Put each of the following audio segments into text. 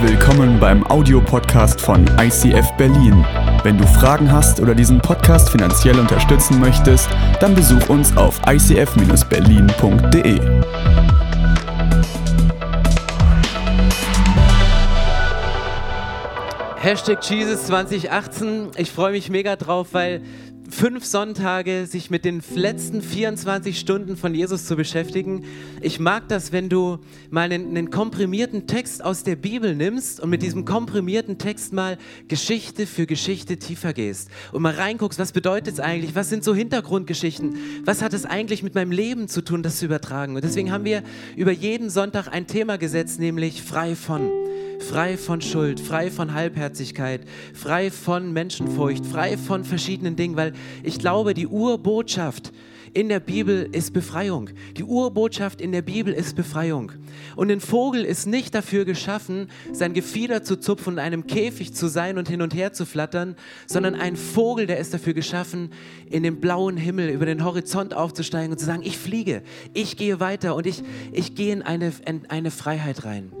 Willkommen beim Audiopodcast von ICF Berlin. Wenn du Fragen hast oder diesen Podcast finanziell unterstützen möchtest, dann besuch uns auf icf-berlin.de. Hashtag Jesus 2018. Ich freue mich mega drauf, weil fünf Sonntage sich mit den letzten 24 Stunden von Jesus zu beschäftigen. Ich mag das, wenn du mal einen, einen, komprimierten Text aus der Bibel nimmst und mit diesem komprimierten Text mal Geschichte für Geschichte tiefer gehst und mal reinguckst, was bedeutet es eigentlich, was sind so Hintergrundgeschichten, was hat es eigentlich mit meinem Leben zu tun, das zu übertragen. Und deswegen haben wir über jeden Sonntag ein Thema gesetzt, nämlich frei von frei von Schuld, frei von Halbherzigkeit, frei von Menschenfurcht, frei von verschiedenen Dingen, weil ich glaube, die Urbotschaft in der Bibel ist Befreiung. Die Urbotschaft in der Bibel ist Befreiung. Und ein Vogel ist nicht dafür geschaffen, sein Gefieder zu zupfen und in einem Käfig zu sein und hin und her zu flattern, sondern ein Vogel, der ist dafür geschaffen, in den blauen Himmel über den Horizont aufzusteigen und zu sagen, ich fliege, ich gehe weiter und ich, ich gehe in eine, in eine Freiheit rein.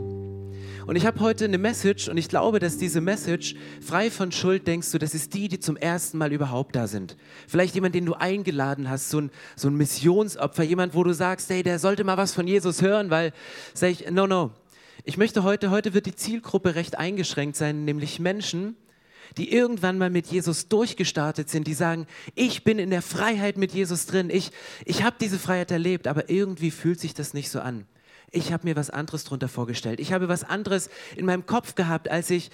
Und ich habe heute eine Message und ich glaube, dass diese Message, frei von Schuld, denkst du, das ist die, die zum ersten Mal überhaupt da sind. Vielleicht jemand, den du eingeladen hast, so ein, so ein Missionsopfer, jemand, wo du sagst, hey, der sollte mal was von Jesus hören, weil, sag ich, no, no. Ich möchte heute, heute wird die Zielgruppe recht eingeschränkt sein, nämlich Menschen, die irgendwann mal mit Jesus durchgestartet sind, die sagen, ich bin in der Freiheit mit Jesus drin, ich, ich habe diese Freiheit erlebt, aber irgendwie fühlt sich das nicht so an. Ich habe mir was anderes darunter vorgestellt. Ich habe was anderes in meinem Kopf gehabt, als ich,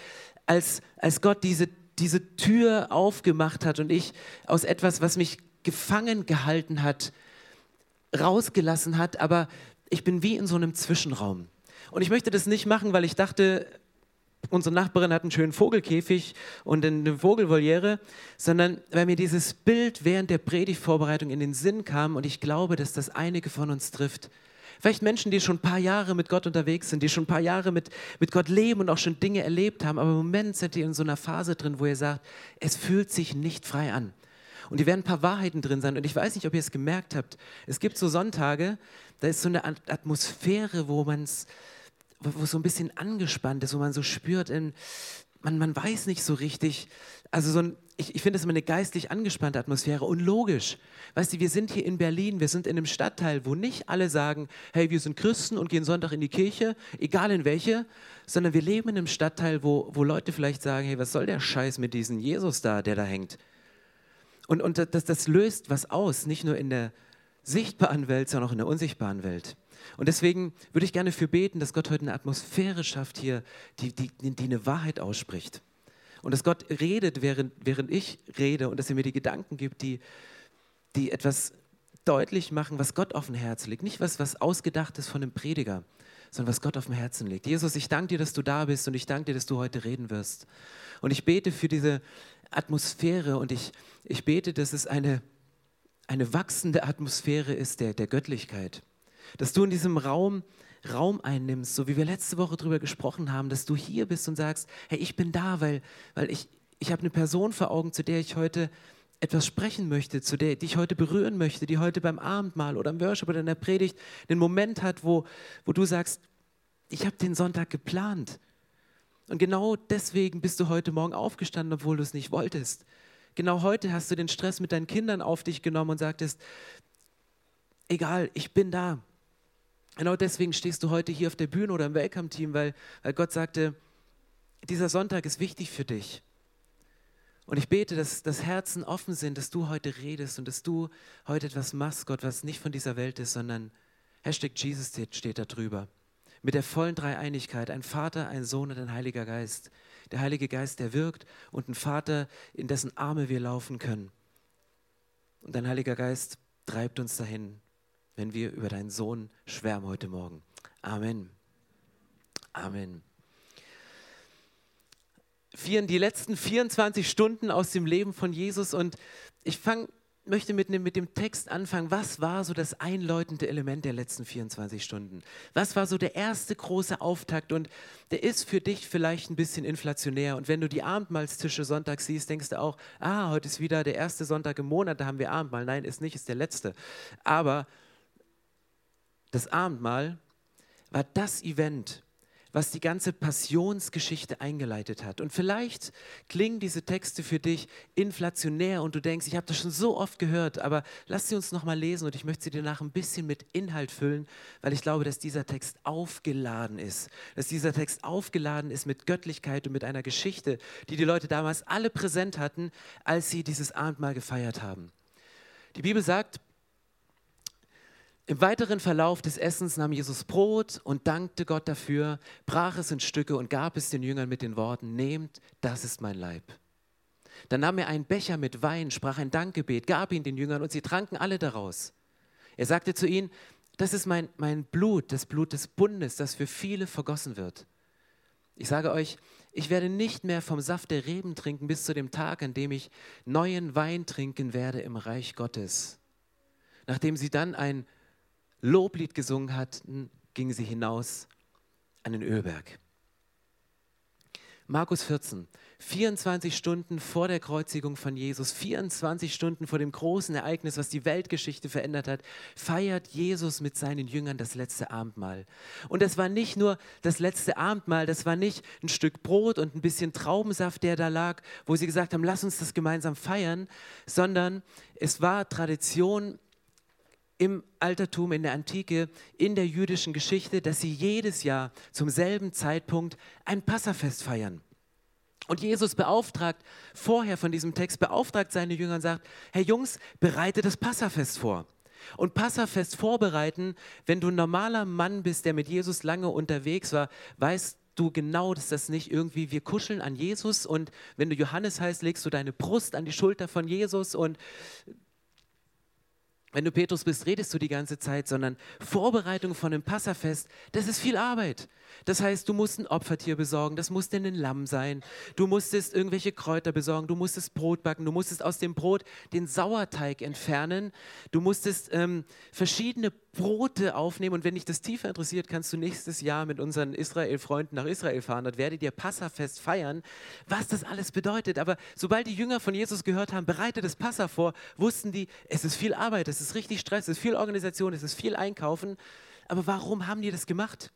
als, als Gott diese, diese Tür aufgemacht hat und ich aus etwas, was mich gefangen gehalten hat, rausgelassen hat, aber ich bin wie in so einem Zwischenraum. Und ich möchte das nicht machen, weil ich dachte, unsere Nachbarin hat einen schönen Vogelkäfig und eine Vogelvoliere, sondern weil mir dieses Bild während der Predigtvorbereitung in den Sinn kam und ich glaube, dass das einige von uns trifft. Vielleicht Menschen, die schon ein paar Jahre mit Gott unterwegs sind, die schon ein paar Jahre mit, mit Gott leben und auch schon Dinge erlebt haben, aber im Moment sind die in so einer Phase drin, wo ihr sagt, es fühlt sich nicht frei an. Und die werden ein paar Wahrheiten drin sein. Und ich weiß nicht, ob ihr es gemerkt habt. Es gibt so Sonntage, da ist so eine Atmosphäre, wo man es wo so ein bisschen angespannt ist, wo man so spürt, in, man, man weiß nicht so richtig, also so ein, ich, ich finde das immer eine geistlich angespannte Atmosphäre und logisch. Weißt du, wir sind hier in Berlin, wir sind in einem Stadtteil, wo nicht alle sagen, hey, wir sind Christen und gehen Sonntag in die Kirche, egal in welche, sondern wir leben in einem Stadtteil, wo, wo Leute vielleicht sagen, hey, was soll der Scheiß mit diesem Jesus da, der da hängt? Und, und das, das löst was aus, nicht nur in der sichtbaren Welt, sondern auch in der unsichtbaren Welt. Und deswegen würde ich gerne für beten, dass Gott heute eine Atmosphäre schafft hier, die, die, die eine Wahrheit ausspricht. Und dass Gott redet, während, während ich rede und dass er mir die Gedanken gibt, die, die etwas deutlich machen, was Gott auf dem Herzen liegt. Nicht was, was ausgedacht ist von einem Prediger, sondern was Gott auf dem Herzen liegt. Jesus, ich danke dir, dass du da bist und ich danke dir, dass du heute reden wirst. Und ich bete für diese Atmosphäre und ich, ich bete, dass es eine, eine wachsende Atmosphäre ist der, der Göttlichkeit. Dass du in diesem Raum Raum einnimmst, so wie wir letzte Woche darüber gesprochen haben, dass du hier bist und sagst, hey, ich bin da, weil, weil ich, ich habe eine Person vor Augen, zu der ich heute etwas sprechen möchte, zu der die ich heute berühren möchte, die heute beim Abendmahl oder im Worship oder in der Predigt einen Moment hat, wo, wo du sagst, ich habe den Sonntag geplant. Und genau deswegen bist du heute Morgen aufgestanden, obwohl du es nicht wolltest. Genau heute hast du den Stress mit deinen Kindern auf dich genommen und sagtest, egal, ich bin da. Genau deswegen stehst du heute hier auf der Bühne oder im Welcome-Team, weil, weil Gott sagte, dieser Sonntag ist wichtig für dich. Und ich bete, dass, dass Herzen offen sind, dass du heute redest und dass du heute etwas machst, Gott, was nicht von dieser Welt ist, sondern Hashtag Jesus steht da drüber. Mit der vollen Dreieinigkeit, ein Vater, ein Sohn und ein Heiliger Geist. Der Heilige Geist, der wirkt und ein Vater, in dessen Arme wir laufen können. Und dein Heiliger Geist treibt uns dahin, wenn wir über deinen Sohn schwärmen heute Morgen. Amen. Amen. Die letzten 24 Stunden aus dem Leben von Jesus und ich fange möchte mit, mit dem Text anfangen. Was war so das einläutende Element der letzten 24 Stunden? Was war so der erste große Auftakt? Und der ist für dich vielleicht ein bisschen inflationär. Und wenn du die Abendmahlstische Sonntag siehst, denkst du auch, ah, heute ist wieder der erste Sonntag im Monat, da haben wir Abendmahl. Nein, ist nicht, ist der letzte. Aber das Abendmahl war das Event, was die ganze Passionsgeschichte eingeleitet hat. Und vielleicht klingen diese Texte für dich inflationär und du denkst, ich habe das schon so oft gehört, aber lass sie uns nochmal lesen und ich möchte sie dir nach ein bisschen mit Inhalt füllen, weil ich glaube, dass dieser Text aufgeladen ist. Dass dieser Text aufgeladen ist mit Göttlichkeit und mit einer Geschichte, die die Leute damals alle präsent hatten, als sie dieses Abendmahl gefeiert haben. Die Bibel sagt, im weiteren Verlauf des Essens nahm Jesus Brot und dankte Gott dafür, brach es in Stücke und gab es den Jüngern mit den Worten, nehmt, das ist mein Leib. Dann nahm er einen Becher mit Wein, sprach ein Dankgebet, gab ihn den Jüngern und sie tranken alle daraus. Er sagte zu ihnen, das ist mein, mein Blut, das Blut des Bundes, das für viele vergossen wird. Ich sage euch, ich werde nicht mehr vom Saft der Reben trinken bis zu dem Tag, an dem ich neuen Wein trinken werde im Reich Gottes. Nachdem sie dann ein Loblied gesungen hatten, gingen sie hinaus an den Ölberg. Markus 14, 24 Stunden vor der Kreuzigung von Jesus, 24 Stunden vor dem großen Ereignis, was die Weltgeschichte verändert hat, feiert Jesus mit seinen Jüngern das letzte Abendmahl. Und das war nicht nur das letzte Abendmahl, das war nicht ein Stück Brot und ein bisschen Traubensaft, der da lag, wo sie gesagt haben, lass uns das gemeinsam feiern, sondern es war Tradition im Altertum, in der Antike, in der jüdischen Geschichte, dass sie jedes Jahr zum selben Zeitpunkt ein Passafest feiern. Und Jesus beauftragt vorher von diesem Text, beauftragt seine Jünger und sagt, Herr Jungs, bereite das Passafest vor. Und Passafest vorbereiten, wenn du ein normaler Mann bist, der mit Jesus lange unterwegs war, weißt du genau, dass das nicht irgendwie, wir kuscheln an Jesus und wenn du Johannes heißt, legst du deine Brust an die Schulter von Jesus und wenn du Petrus bist, redest du die ganze Zeit, sondern Vorbereitung von einem Passafest, das ist viel Arbeit. Das heißt, du musst ein Opfertier besorgen, das muss denn ein Lamm sein. Du musstest irgendwelche Kräuter besorgen, du musstest Brot backen, du musstest aus dem Brot den Sauerteig entfernen, du musstest ähm, verschiedene Brote aufnehmen. Und wenn dich das tiefer interessiert, kannst du nächstes Jahr mit unseren Israel-Freunden nach Israel fahren. Dort werdet ihr Passafest feiern, was das alles bedeutet. Aber sobald die Jünger von Jesus gehört haben, bereite das Passa vor, wussten die, es ist viel Arbeit, es ist richtig Stress, es ist viel Organisation, es ist viel Einkaufen. Aber warum haben die das gemacht?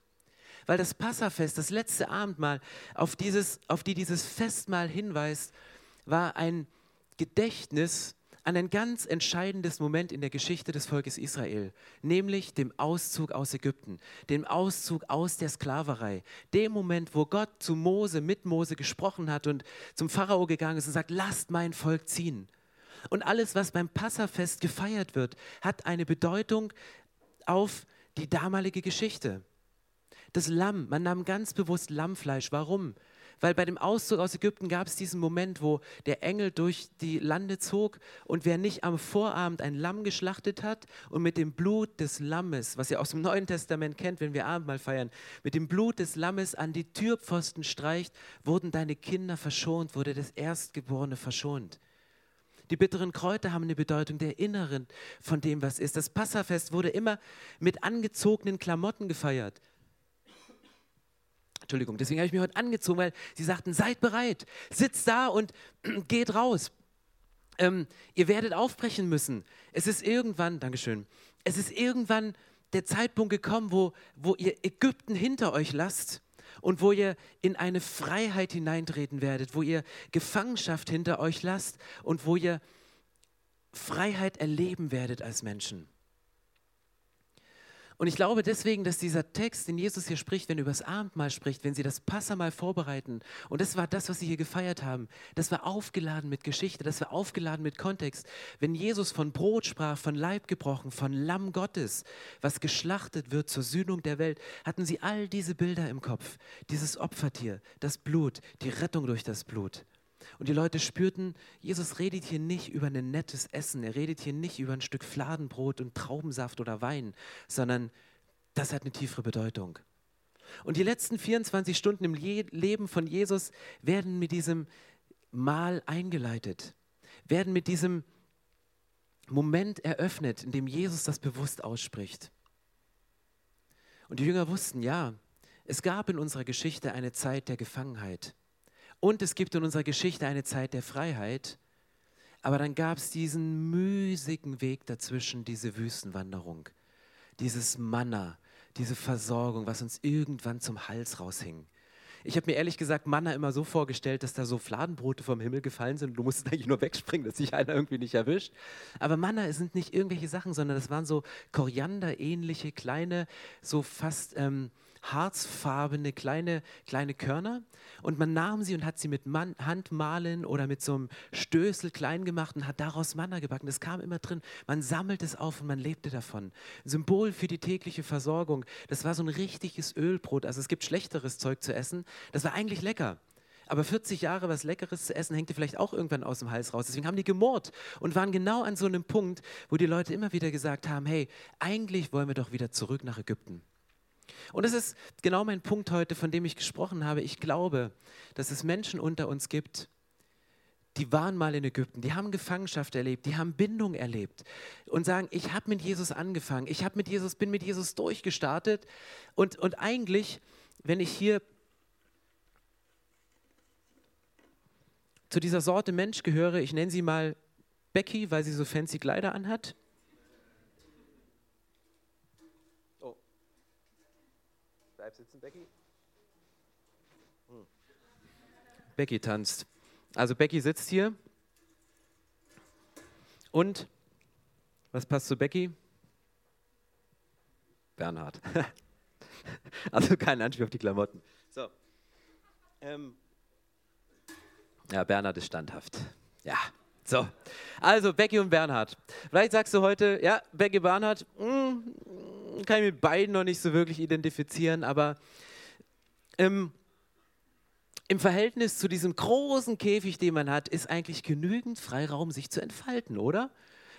weil das Passafest, das letzte Abendmahl, auf, dieses, auf die dieses Festmahl hinweist, war ein Gedächtnis an ein ganz entscheidendes Moment in der Geschichte des Volkes Israel, nämlich dem Auszug aus Ägypten, dem Auszug aus der Sklaverei, dem Moment, wo Gott zu Mose, mit Mose gesprochen hat und zum Pharao gegangen ist und sagt, lasst mein Volk ziehen. Und alles, was beim Passafest gefeiert wird, hat eine Bedeutung auf die damalige Geschichte. Das Lamm, man nahm ganz bewusst Lammfleisch. Warum? Weil bei dem Auszug aus Ägypten gab es diesen Moment, wo der Engel durch die Lande zog und wer nicht am Vorabend ein Lamm geschlachtet hat und mit dem Blut des Lammes, was ihr aus dem Neuen Testament kennt, wenn wir Abendmahl feiern, mit dem Blut des Lammes an die Türpfosten streicht, wurden deine Kinder verschont, wurde das Erstgeborene verschont. Die bitteren Kräuter haben eine Bedeutung der Inneren von dem, was ist. Das Passafest wurde immer mit angezogenen Klamotten gefeiert. Entschuldigung, deswegen habe ich mich heute angezogen, weil sie sagten, seid bereit, sitzt da und geht raus. Ähm, ihr werdet aufbrechen müssen. Es ist irgendwann, Dankeschön, es ist irgendwann der Zeitpunkt gekommen, wo, wo ihr Ägypten hinter euch lasst und wo ihr in eine Freiheit hineintreten werdet, wo ihr Gefangenschaft hinter euch lasst und wo ihr Freiheit erleben werdet als Menschen. Und ich glaube deswegen, dass dieser Text, den Jesus hier spricht, wenn er über das Abendmahl spricht, wenn sie das Passamal vorbereiten, und das war das, was sie hier gefeiert haben, das war aufgeladen mit Geschichte, das war aufgeladen mit Kontext. Wenn Jesus von Brot sprach, von Leib gebrochen, von Lamm Gottes, was geschlachtet wird zur Sühnung der Welt, hatten sie all diese Bilder im Kopf. Dieses Opfertier, das Blut, die Rettung durch das Blut. Und die Leute spürten, Jesus redet hier nicht über ein nettes Essen, er redet hier nicht über ein Stück Fladenbrot und Traubensaft oder Wein, sondern das hat eine tiefere Bedeutung. Und die letzten 24 Stunden im Leben von Jesus werden mit diesem Mahl eingeleitet, werden mit diesem Moment eröffnet, in dem Jesus das bewusst ausspricht. Und die Jünger wussten, ja, es gab in unserer Geschichte eine Zeit der Gefangenheit. Und es gibt in unserer Geschichte eine Zeit der Freiheit. Aber dann gab es diesen müßigen Weg dazwischen, diese Wüstenwanderung, dieses Manna, diese Versorgung, was uns irgendwann zum Hals raushing. Ich habe mir ehrlich gesagt Manna immer so vorgestellt, dass da so Fladenbrote vom Himmel gefallen sind und du musstest eigentlich nur wegspringen, dass sich einer irgendwie nicht erwischt. Aber Manna sind nicht irgendwelche Sachen, sondern das waren so Koriander-ähnliche, kleine, so fast ähm, harzfarbene kleine, kleine Körner und man nahm sie und hat sie mit Man Handmalen oder mit so einem Stößel klein gemacht und hat daraus Manna gebacken. Das kam immer drin. Man sammelt es auf und man lebte davon. Symbol für die tägliche Versorgung. Das war so ein richtiges Ölbrot. Also es gibt schlechteres Zeug zu essen. Das war eigentlich lecker. Aber 40 Jahre was Leckeres zu essen, hängt dir vielleicht auch irgendwann aus dem Hals raus. Deswegen haben die gemurrt und waren genau an so einem Punkt, wo die Leute immer wieder gesagt haben, hey, eigentlich wollen wir doch wieder zurück nach Ägypten. Und das ist genau mein Punkt heute, von dem ich gesprochen habe. Ich glaube, dass es Menschen unter uns gibt, die waren mal in Ägypten, die haben Gefangenschaft erlebt, die haben Bindung erlebt und sagen, ich habe mit Jesus angefangen, ich habe mit Jesus, bin mit Jesus durchgestartet und, und eigentlich, wenn ich hier zu dieser Sorte Mensch gehöre, ich nenne sie mal Becky, weil sie so fancy Kleider anhat, Bleib sitzen, Becky. Hm. Becky tanzt. Also Becky sitzt hier. Und was passt zu Becky? Bernhard. also kein Anspiel auf die Klamotten. So. Ähm. Ja, Bernhard ist standhaft. Ja, so. Also Becky und Bernhard. Vielleicht sagst du heute, ja, Becky Bernhard, mh, hm, kann ich mit beiden noch nicht so wirklich identifizieren, aber ähm, im Verhältnis zu diesem großen Käfig, den man hat, ist eigentlich genügend Freiraum, sich zu entfalten, oder?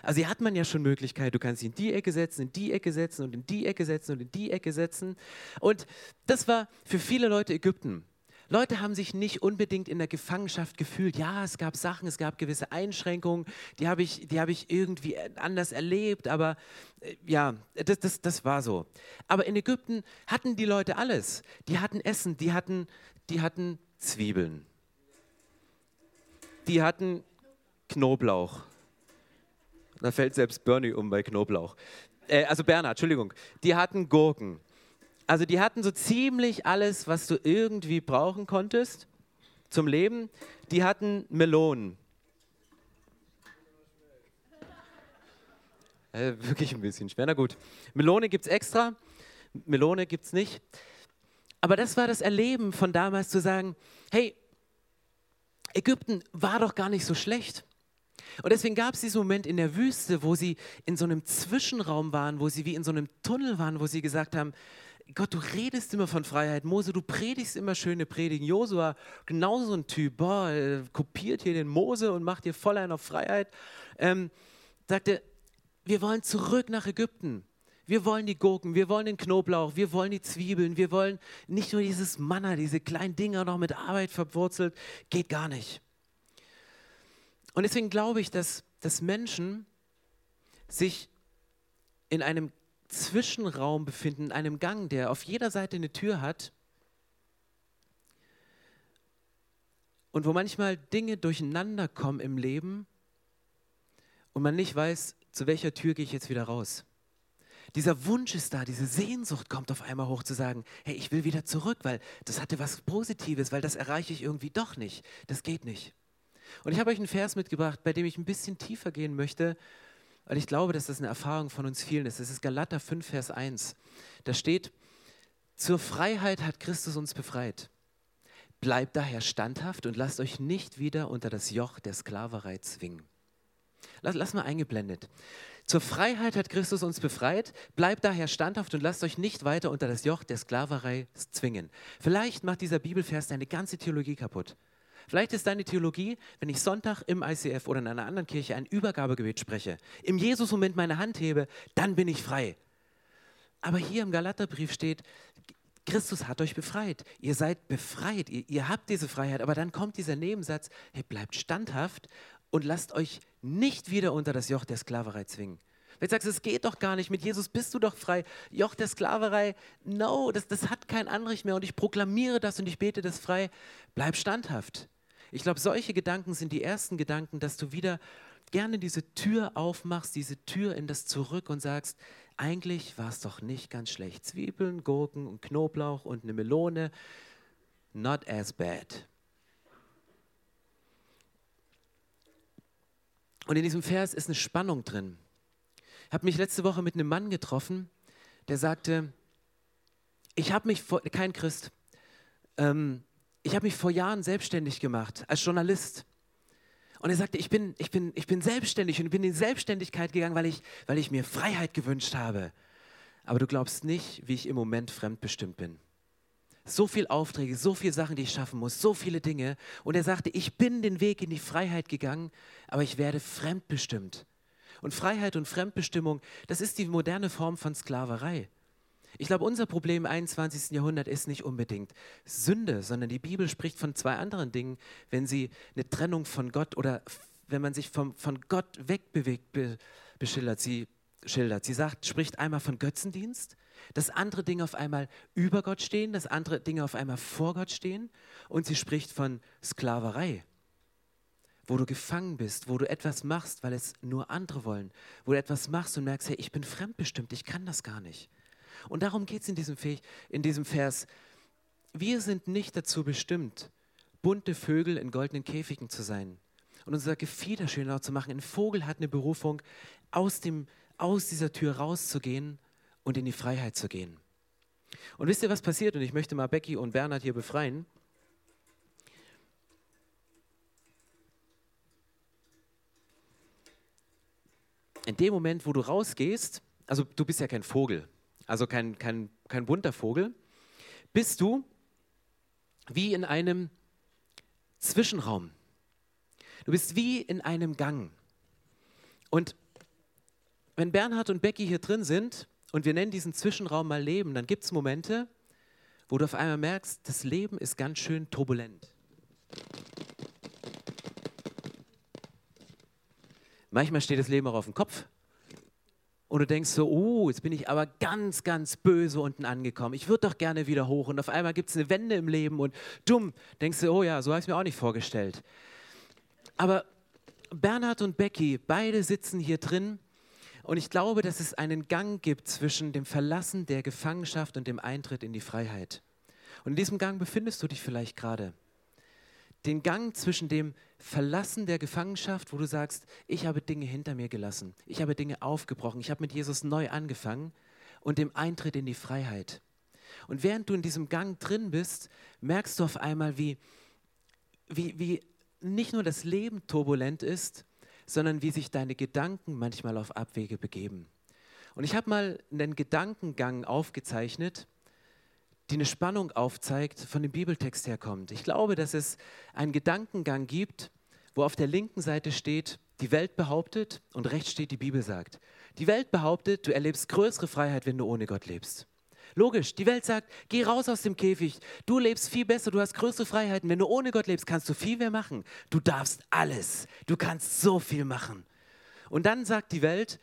Also hier hat man ja schon Möglichkeit, du kannst sie in die Ecke setzen, in die Ecke setzen und in die Ecke setzen und in die Ecke setzen. Und das war für viele Leute Ägypten. Leute haben sich nicht unbedingt in der Gefangenschaft gefühlt. Ja, es gab Sachen, es gab gewisse Einschränkungen, die habe ich, hab ich irgendwie anders erlebt, aber äh, ja, das, das, das war so. Aber in Ägypten hatten die Leute alles. Die hatten Essen, die hatten, die hatten Zwiebeln, die hatten Knoblauch. Da fällt selbst Bernie um bei Knoblauch. Äh, also Bernhard, Entschuldigung. Die hatten Gurken. Also die hatten so ziemlich alles, was du irgendwie brauchen konntest zum Leben. Die hatten Melonen. Äh, wirklich ein bisschen schwer. Na gut. Melone gibt es extra, Melone gibt es nicht. Aber das war das Erleben von damals zu sagen, hey, Ägypten war doch gar nicht so schlecht. Und deswegen gab es diesen Moment in der Wüste, wo sie in so einem Zwischenraum waren, wo sie wie in so einem Tunnel waren, wo sie gesagt haben, Gott, du redest immer von Freiheit. Mose, du predigst immer schöne Predigen. Josua, genauso ein Typ, boah, äh, kopiert hier den Mose und macht hier voll einen auf Freiheit. Ähm, sagte, wir wollen zurück nach Ägypten. Wir wollen die Gurken, wir wollen den Knoblauch, wir wollen die Zwiebeln, wir wollen nicht nur dieses Manna, diese kleinen Dinger noch mit Arbeit verwurzelt. Geht gar nicht. Und deswegen glaube ich, dass, dass Menschen sich in einem Zwischenraum befinden, in einem Gang, der auf jeder Seite eine Tür hat und wo manchmal Dinge durcheinander kommen im Leben und man nicht weiß, zu welcher Tür gehe ich jetzt wieder raus. Dieser Wunsch ist da, diese Sehnsucht kommt auf einmal hoch zu sagen, hey, ich will wieder zurück, weil das hatte was Positives, weil das erreiche ich irgendwie doch nicht. Das geht nicht. Und ich habe euch einen Vers mitgebracht, bei dem ich ein bisschen tiefer gehen möchte weil ich glaube, dass das eine Erfahrung von uns vielen ist. Das ist Galater 5, Vers 1. Da steht, zur Freiheit hat Christus uns befreit. Bleibt daher standhaft und lasst euch nicht wieder unter das Joch der Sklaverei zwingen. Lass, lass mal eingeblendet. Zur Freiheit hat Christus uns befreit. Bleibt daher standhaft und lasst euch nicht weiter unter das Joch der Sklaverei zwingen. Vielleicht macht dieser Bibelvers deine ganze Theologie kaputt. Vielleicht ist deine Theologie, wenn ich Sonntag im ICF oder in einer anderen Kirche ein Übergabegebet spreche, im Jesus-Moment meine Hand hebe, dann bin ich frei. Aber hier im Galaterbrief steht, Christus hat euch befreit. Ihr seid befreit. Ihr, ihr, habt diese Freiheit. Aber dann kommt dieser Nebensatz, hey, bleibt standhaft und lasst euch nicht wieder unter das Joch der Sklaverei zwingen. Wenn du sagst, es geht doch gar nicht, mit Jesus bist du doch frei. Joch der Sklaverei, no, das, das hat kein Anrecht mehr und ich proklamiere das und ich bete das frei. Bleib standhaft. Ich glaube, solche Gedanken sind die ersten Gedanken, dass du wieder gerne diese Tür aufmachst, diese Tür in das Zurück und sagst, eigentlich war es doch nicht ganz schlecht. Zwiebeln, Gurken und Knoblauch und eine Melone, not as bad. Und in diesem Vers ist eine Spannung drin. Ich habe mich letzte Woche mit einem Mann getroffen, der sagte, ich habe mich, vor, kein Christ, ähm, ich habe mich vor Jahren selbstständig gemacht als Journalist. Und er sagte, ich bin, ich bin, ich bin selbstständig und bin in Selbstständigkeit gegangen, weil ich, weil ich mir Freiheit gewünscht habe. Aber du glaubst nicht, wie ich im Moment fremdbestimmt bin. So viele Aufträge, so viele Sachen, die ich schaffen muss, so viele Dinge. Und er sagte, ich bin den Weg in die Freiheit gegangen, aber ich werde fremdbestimmt. Und Freiheit und Fremdbestimmung, das ist die moderne Form von Sklaverei. Ich glaube, unser Problem im 21. Jahrhundert ist nicht unbedingt Sünde, sondern die Bibel spricht von zwei anderen Dingen, wenn sie eine Trennung von Gott oder wenn man sich vom, von Gott wegbewegt, be, beschildert. Sie, schildert. sie sagt, spricht einmal von Götzendienst, dass andere Dinge auf einmal über Gott stehen, dass andere Dinge auf einmal vor Gott stehen und sie spricht von Sklaverei wo du gefangen bist, wo du etwas machst, weil es nur andere wollen, wo du etwas machst und merkst, hey, ich bin fremdbestimmt, ich kann das gar nicht. Und darum geht es in, diesem in diesem Vers. Wir sind nicht dazu bestimmt, bunte Vögel in goldenen Käfigen zu sein und unser Gefieder schöner zu machen. Ein Vogel hat eine Berufung, aus, dem, aus dieser Tür rauszugehen und in die Freiheit zu gehen. Und wisst ihr, was passiert? Und ich möchte mal Becky und Bernhard hier befreien. In dem Moment, wo du rausgehst, also du bist ja kein Vogel, also kein, kein, kein bunter Vogel, bist du wie in einem Zwischenraum. Du bist wie in einem Gang. Und wenn Bernhard und Becky hier drin sind und wir nennen diesen Zwischenraum mal Leben, dann gibt es Momente, wo du auf einmal merkst, das Leben ist ganz schön turbulent. Manchmal steht das Leben auch auf dem Kopf und du denkst so, oh, jetzt bin ich aber ganz, ganz böse unten angekommen. Ich würde doch gerne wieder hoch. Und auf einmal gibt es eine Wende im Leben und dumm, denkst du, oh ja, so habe ich es mir auch nicht vorgestellt. Aber Bernhard und Becky, beide sitzen hier drin und ich glaube, dass es einen Gang gibt zwischen dem Verlassen der Gefangenschaft und dem Eintritt in die Freiheit. Und in diesem Gang befindest du dich vielleicht gerade den Gang zwischen dem Verlassen der Gefangenschaft, wo du sagst, ich habe Dinge hinter mir gelassen, ich habe Dinge aufgebrochen, ich habe mit Jesus neu angefangen und dem Eintritt in die Freiheit. Und während du in diesem Gang drin bist, merkst du auf einmal, wie, wie, wie nicht nur das Leben turbulent ist, sondern wie sich deine Gedanken manchmal auf Abwege begeben. Und ich habe mal einen Gedankengang aufgezeichnet, die eine Spannung aufzeigt, von dem Bibeltext herkommt. Ich glaube, dass es einen Gedankengang gibt, wo auf der linken Seite steht, die Welt behauptet und rechts steht, die Bibel sagt. Die Welt behauptet, du erlebst größere Freiheit, wenn du ohne Gott lebst. Logisch, die Welt sagt, geh raus aus dem Käfig, du lebst viel besser, du hast größere Freiheiten. Wenn du ohne Gott lebst, kannst du viel mehr machen. Du darfst alles, du kannst so viel machen. Und dann sagt die Welt,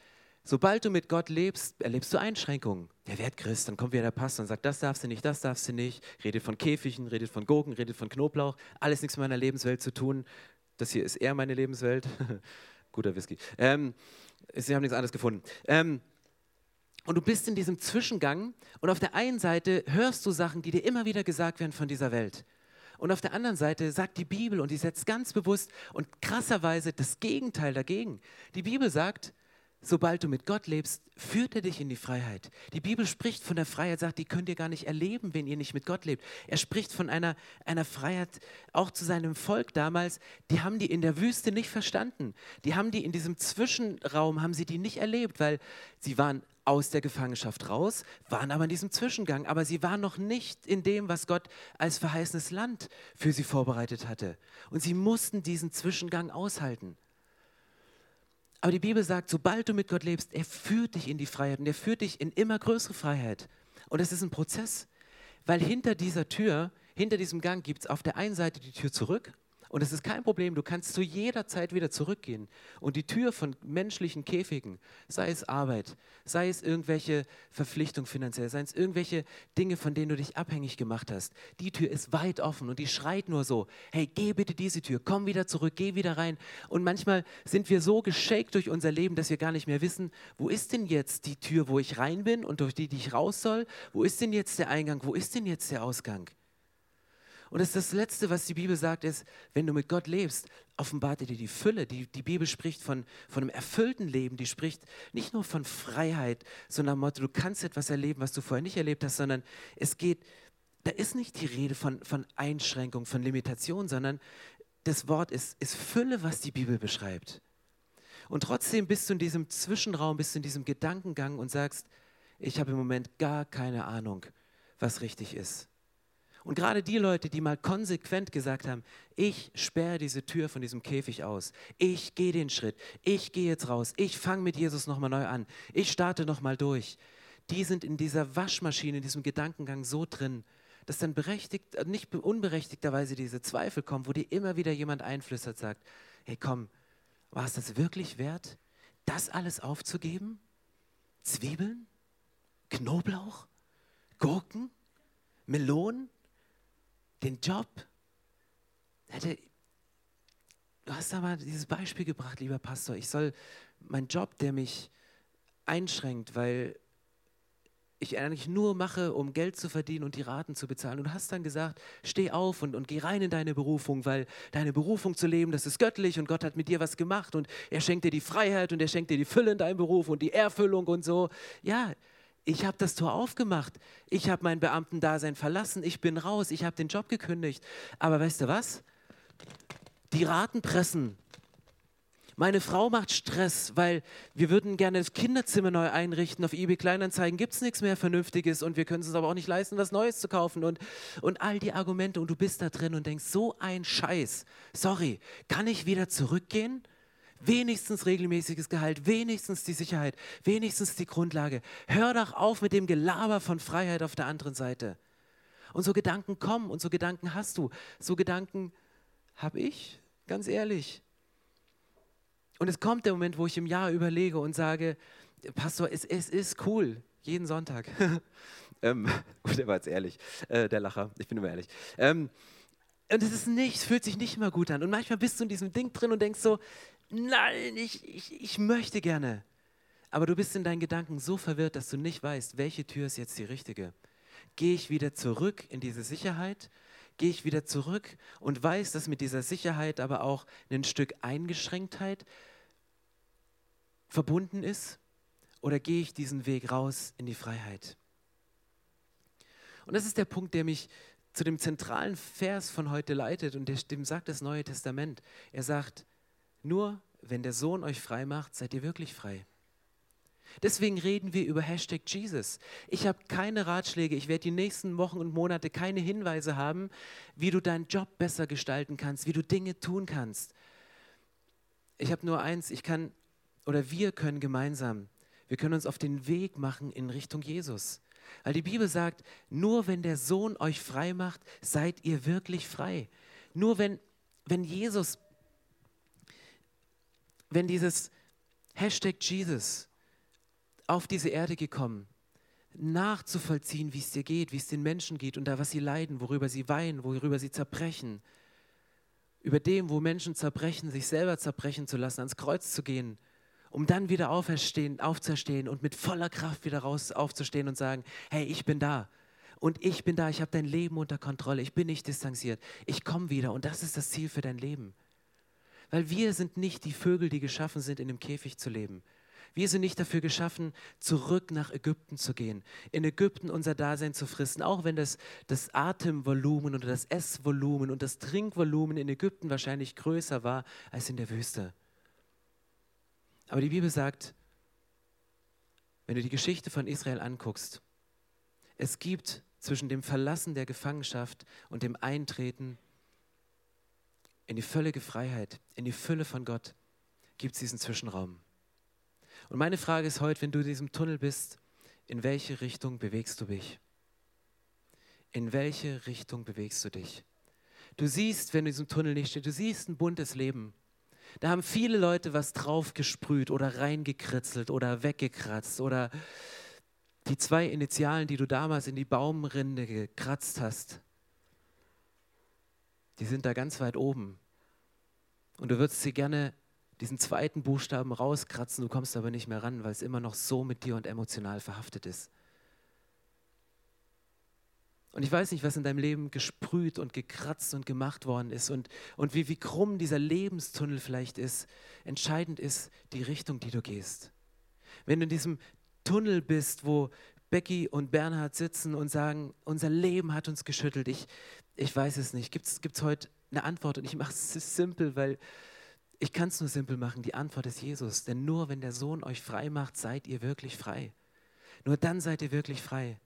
Sobald du mit Gott lebst, erlebst du Einschränkungen. Der wird Christ, dann kommt wieder der Pastor und sagt, das darfst du nicht, das darfst du nicht. Redet von Käfigen, redet von Gurken, redet von Knoblauch. Alles nichts mit meiner Lebenswelt zu tun. Das hier ist eher meine Lebenswelt. Guter Whisky. Ähm, sie haben nichts anderes gefunden. Ähm, und du bist in diesem Zwischengang und auf der einen Seite hörst du Sachen, die dir immer wieder gesagt werden von dieser Welt. Und auf der anderen Seite sagt die Bibel, und die setzt ganz bewusst und krasserweise das Gegenteil dagegen. Die Bibel sagt, sobald du mit Gott lebst, führt er dich in die Freiheit. Die Bibel spricht von der Freiheit, sagt, die könnt ihr gar nicht erleben, wenn ihr nicht mit Gott lebt. Er spricht von einer, einer Freiheit auch zu seinem Volk damals, die haben die in der Wüste nicht verstanden. Die haben die in diesem Zwischenraum, haben sie die nicht erlebt, weil sie waren aus der Gefangenschaft raus, waren aber in diesem Zwischengang, aber sie waren noch nicht in dem, was Gott als verheißenes Land für sie vorbereitet hatte. Und sie mussten diesen Zwischengang aushalten. Aber die Bibel sagt, sobald du mit Gott lebst, er führt dich in die Freiheit und er führt dich in immer größere Freiheit. Und es ist ein Prozess, weil hinter dieser Tür, hinter diesem Gang gibt es auf der einen Seite die Tür zurück, Und es ist kein Problem, du kannst zu jeder Zeit wieder zurückgehen und die Tür von menschlichen Käfigen, sei es Arbeit, sei es irgendwelche Verpflichtungen finanziell, sei es irgendwelche Dinge, von denen du dich abhängig gemacht hast, die Tür ist weit offen und die schreit nur so, hey, geh bitte diese Tür, komm wieder zurück, geh wieder rein. Und manchmal sind wir so geschakt durch unser Leben, dass wir gar nicht mehr wissen, wo ist denn jetzt die Tür, wo ich rein bin und durch die, die ich raus soll? Wo ist denn jetzt der Eingang? Wo ist denn jetzt der Ausgang? Und das, ist das Letzte, was die Bibel sagt, ist, wenn du mit Gott lebst, offenbart er dir die Fülle. Die, die Bibel spricht von, von einem erfüllten Leben, die spricht nicht nur von Freiheit, sondern Motto, du kannst etwas erleben, was du vorher nicht erlebt hast, sondern es geht, da ist nicht die Rede von, von Einschränkung, von Limitation, sondern das Wort ist, ist Fülle, was die Bibel beschreibt. Und trotzdem bist du in diesem Zwischenraum, bist du in diesem Gedankengang und sagst, ich habe im Moment gar keine Ahnung, was richtig ist. Und gerade die Leute, die mal konsequent gesagt haben, ich sperre diese Tür von diesem Käfig aus, ich gehe den Schritt, ich gehe jetzt raus, ich fange mit Jesus nochmal neu an, ich starte nochmal durch, die sind in dieser Waschmaschine, in diesem Gedankengang so drin, dass dann berechtigt, äh, nicht unberechtigterweise diese Zweifel kommen, wo dir immer wieder jemand einflüstert, sagt, hey komm, war es das wirklich wert, das alles aufzugeben? Zwiebeln? Knoblauch? Gurken? Melonen? Den Job. Hätte, du hast da mal dieses Beispiel gebracht, lieber Pastor. Ich soll meinen Job, der mich einschränkt, weil ich eigentlich nur mache, um Geld zu verdienen und die Raten zu bezahlen. Und du hast dann gesagt, steh auf und, und geh rein in deine Berufung, weil deine Berufung zu leben, das ist göttlich und Gott hat mit dir was gemacht und er schenkt dir die Freiheit und er schenkt dir die Fülle in deinem Beruf und die Erfüllung und so. Ja, ich habe das Tor aufgemacht. Ich habe mein Beamtendasein verlassen. Ich bin raus. Ich habe den Job gekündigt. Aber weißt du was? Die Raten pressen. Meine Frau macht Stress, weil wir würden gerne das Kinderzimmer neu einrichten. Auf eBay Kleinanzeigen gibt es nichts mehr Vernünftiges und wir können es uns aber auch nicht leisten, was Neues zu kaufen und, und all die Argumente. Und du bist da drin und denkst, so ein Scheiß. Sorry, kann ich wieder zurückgehen? Wenigstens regelmäßiges Gehalt, wenigstens die Sicherheit, wenigstens die Grundlage. Hör doch auf mit dem Gelaber von Freiheit auf der anderen Seite. Und so Gedanken kommen und so Gedanken hast du. So Gedanken habe ich, ganz ehrlich. Und es kommt der Moment, wo ich im Jahr überlege und sage, Pastor, es, es ist cool, jeden Sonntag. ähm, der war jetzt ehrlich, äh, der Lacher, ich bin immer ehrlich. Ähm, und es ist nicht, fühlt sich nicht immer gut an. Und manchmal bist du in diesem Ding drin und denkst so, nein, ich, ich, ich möchte gerne. Aber du bist in deinen Gedanken so verwirrt, dass du nicht weißt, welche Tür ist jetzt die richtige. Gehe ich wieder zurück in diese Sicherheit? Gehe ich wieder zurück und weiß, dass mit dieser Sicherheit aber auch ein Stück Eingeschränktheit verbunden ist? Oder gehe ich diesen Weg raus in die Freiheit? Und das ist der Punkt, der mich zu dem zentralen Vers von heute leitet und dem sagt das Neue Testament. Er sagt, nur wenn der Sohn euch frei macht, seid ihr wirklich frei. Deswegen reden wir über Hashtag Jesus. Ich habe keine Ratschläge, ich werde die nächsten Wochen und Monate keine Hinweise haben, wie du deinen Job besser gestalten kannst, wie du Dinge tun kannst. Ich habe nur eins, ich kann oder wir können gemeinsam, wir können uns auf den Weg machen in Richtung Jesus. Weil die Bibel sagt, nur wenn der Sohn euch frei macht, seid ihr wirklich frei. Nur wenn, wenn Jesus wenn dieses Hashtag Jesus auf diese Erde gekommen, nachzuvollziehen, wie es dir geht, wie es den Menschen geht und da, was sie leiden, worüber sie weinen, worüber sie zerbrechen, über dem, wo Menschen zerbrechen, sich selber zerbrechen zu lassen, ans Kreuz zu gehen, um dann wieder auferstehen, aufzustehen und mit voller Kraft wieder raus aufzustehen und sagen, hey, ich bin da. Und ich bin da, ich habe dein Leben unter Kontrolle, ich bin nicht distanziert, ich komme wieder und das ist das Ziel für dein Leben. Weil wir sind nicht die Vögel, die geschaffen sind, in dem Käfig zu leben. Wir sind nicht dafür geschaffen, zurück nach Ägypten zu gehen, in Ägypten unser Dasein zu fristen, auch wenn das, das Atemvolumen oder das Essvolumen und das Trinkvolumen in Ägypten wahrscheinlich größer war als in der Wüste. Aber die Bibel sagt, wenn du die Geschichte von Israel anguckst, es gibt zwischen dem Verlassen der Gefangenschaft und dem Eintreten in die völlige Freiheit, in die Fülle von Gott, gibt es diesen Zwischenraum. Und meine Frage ist heute, wenn du in diesem Tunnel bist, in welche Richtung bewegst du dich? In welche Richtung bewegst du dich? du siehst, wenn du in diesem Tunnel nicht stehst, du siehst ein buntes Leben. Da haben viele Leute was drauf gesprüht oder reingekritzelt oder weggekratzt oder die zwei Initialen, die du damals in die Baumrinde gekratzt hast, die sind da ganz weit oben. Und du würdest sie gerne diesen zweiten Buchstaben rauskratzen, du kommst aber nicht mehr ran, weil es immer noch so mit dir und emotional verhaftet ist. Und ich weiß nicht, was in deinem Leben gesprüht und gekratzt und gemacht worden ist und, und wie, wie krumm dieser Lebenstunnel vielleicht ist. Entscheidend ist die Richtung, die du gehst. Wenn du in diesem Tunnel bist, wo Becky und Bernhard sitzen und sagen, unser Leben hat uns geschüttelt, ich, ich weiß es nicht. Gibt es heute eine Antwort? Und ich mache es simpel, weil ich kann es nur simpel machen. Die Antwort ist Jesus. Denn nur wenn der Sohn euch frei macht, seid ihr wirklich frei. Nur dann seid ihr wirklich frei.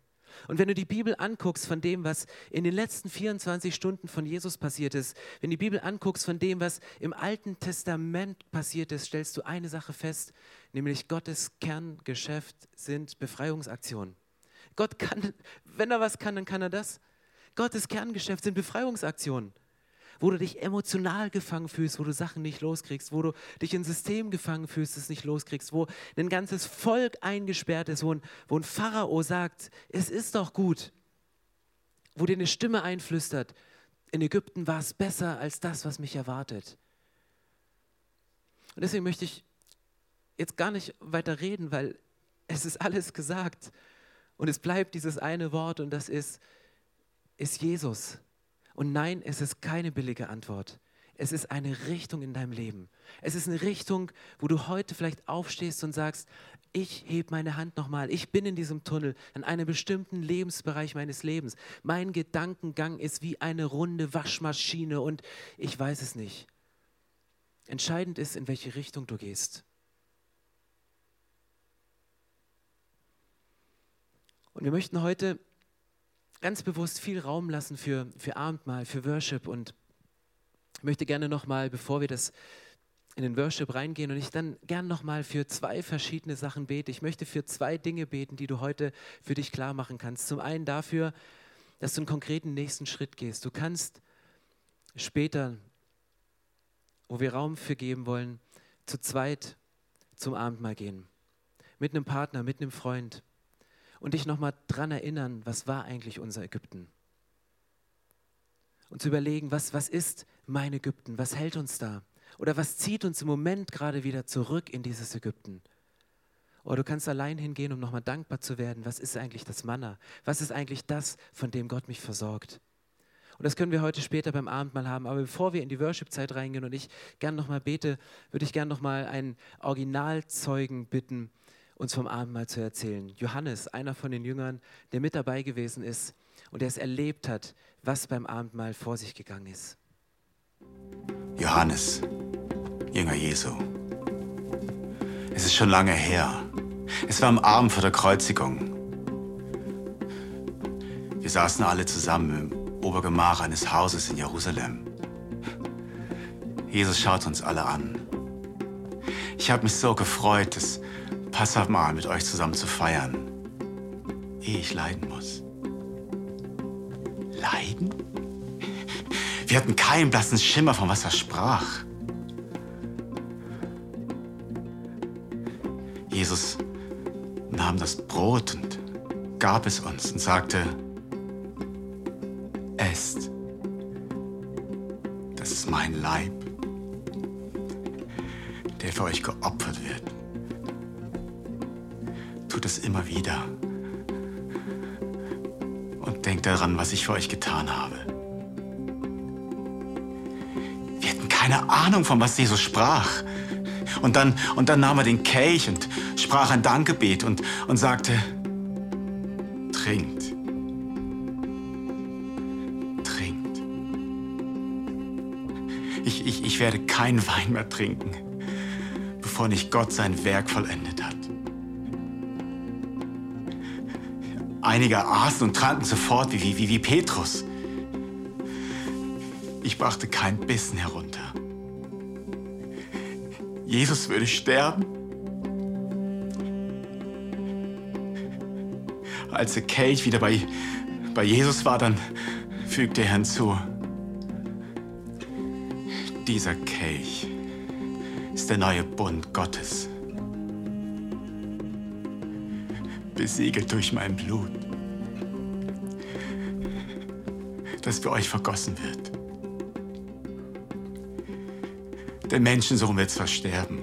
Und wenn du die Bibel anguckst von dem, was in den letzten 24 Stunden von Jesus passiert ist, wenn die Bibel anguckst von dem, was im Alten Testament passiert ist, stellst du eine Sache fest, nämlich Gottes Kerngeschäft sind Befreiungsaktionen. Gott kann, wenn er was kann, dann kann er das. Gottes Kerngeschäft sind Befreiungsaktionen wo du dich emotional gefangen fühlst, wo du Sachen nicht loskriegst, wo du dich in System gefangen fühlst, es nicht loskriegst, wo ein ganzes Volk eingesperrt ist, wo ein, wo ein Pharao sagt, es ist doch gut, wo dir eine Stimme einflüstert, in Ägypten war es besser als das, was mich erwartet. Und deswegen möchte ich jetzt gar nicht weiter reden, weil es ist alles gesagt. Und es bleibt dieses eine Wort und das ist, ist Jesus. Und nein, es ist keine billige Antwort. Es ist eine Richtung in deinem Leben. Es ist eine Richtung, wo du heute vielleicht aufstehst und sagst, ich heb meine Hand nochmal. Ich bin in diesem Tunnel, in einem bestimmten Lebensbereich meines Lebens. Mein Gedankengang ist wie eine runde Waschmaschine und ich weiß es nicht. Entscheidend ist, in welche Richtung du gehst. Und wir möchten heute ganz bewusst viel Raum lassen für, für Abendmahl, für Worship und ich möchte gerne nochmal, bevor wir das in den Worship reingehen und ich dann gern nochmal für zwei verschiedene Sachen bete. Ich möchte für zwei Dinge beten, die du heute für dich klar machen kannst. Zum einen dafür, dass du einen konkreten nächsten Schritt gehst. Du kannst später, wo wir Raum für geben wollen, zu zweit zum Abendmahl gehen. Mit einem Partner, mit einem Freund und dich nochmal dran erinnern, was war eigentlich unser Ägypten? Und zu überlegen, was, was ist mein Ägypten? Was hält uns da? Oder was zieht uns im Moment gerade wieder zurück in dieses Ägypten? Oder du kannst allein hingehen, um nochmal dankbar zu werden. Was ist eigentlich das Manna? Was ist eigentlich das, von dem Gott mich versorgt? Und das können wir heute später beim Abendmahl haben. Aber bevor wir in die Worship-Zeit reingehen und ich gern nochmal bete, würde ich gern nochmal einen Originalzeugen bitten, uns vom Abendmahl zu erzählen. Johannes, einer von den Jüngern, der mit dabei gewesen ist und der es erlebt hat, was beim Abendmahl vor sich gegangen ist. Johannes, Jünger Jesu. Es ist schon lange her. Es war am Abend vor der Kreuzigung. Wir saßen alle zusammen im Obergemach eines Hauses in Jerusalem. Jesus schaut uns alle an. Ich habe mich so gefreut, dass Passamahl mit euch zusammen zu feiern, ehe ich leiden muss. Leiden? Wir hatten keinen blassen Schimmer, von was er sprach. Jesus nahm das Brot und gab es uns und sagte, esst, das ist mein Leib, der für euch geopfert wird tut es immer wieder. Und denkt daran, was ich für euch getan habe. Wir hatten keine Ahnung, von was Jesus sprach. Und dann, und dann nahm er den Kelch und sprach ein Dankgebet und, und sagte, trinkt. Trinkt. Ich, ich, ich werde keinen Wein mehr trinken, bevor nicht Gott sein Werk vollendet hat. Einige aßen und tranken sofort wie, wie, wie Petrus. Ich brachte keinen Bissen herunter. Jesus würde sterben. Als der Kelch wieder bei, bei Jesus war, dann fügte er hinzu, dieser Kelch ist der neue Bund Gottes, besiegelt durch mein Blut, das für euch vergossen wird. Der Menschensohn wird zwar sterben,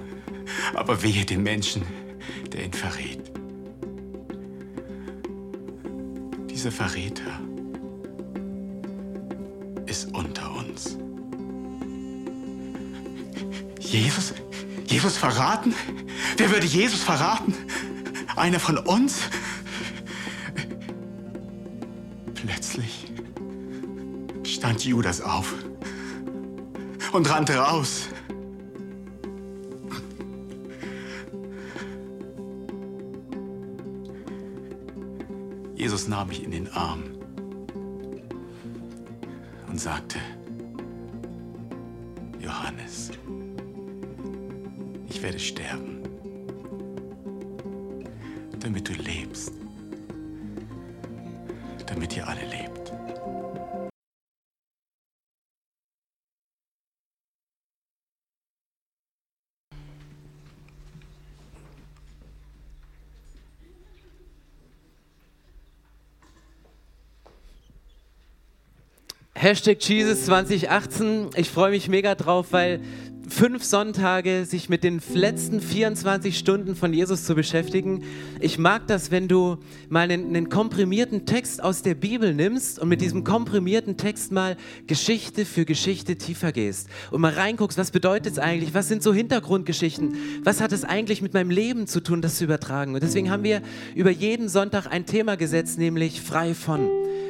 aber wehe dem Menschen, der ihn verrät. Dieser Verräter ist unter uns. Jesus? Jesus verraten? Wer würde Jesus verraten? Einer von uns? Plötzlich stand Judas auf und rannte raus. Jesus nahm mich in den Arm Hashtag Jesus 2018. Ich freue mich mega drauf, weil fünf Sonntage sich mit den letzten 24 Stunden von Jesus zu beschäftigen. Ich mag das, wenn du mal einen, einen, komprimierten Text aus der Bibel nimmst und mit diesem komprimierten Text mal Geschichte für Geschichte tiefer gehst und mal reinguckst, was bedeutet es eigentlich, was sind so Hintergrundgeschichten, was hat es eigentlich mit meinem Leben zu tun, das zu übertragen. Und deswegen haben wir über jeden Sonntag ein Thema gesetzt, nämlich frei von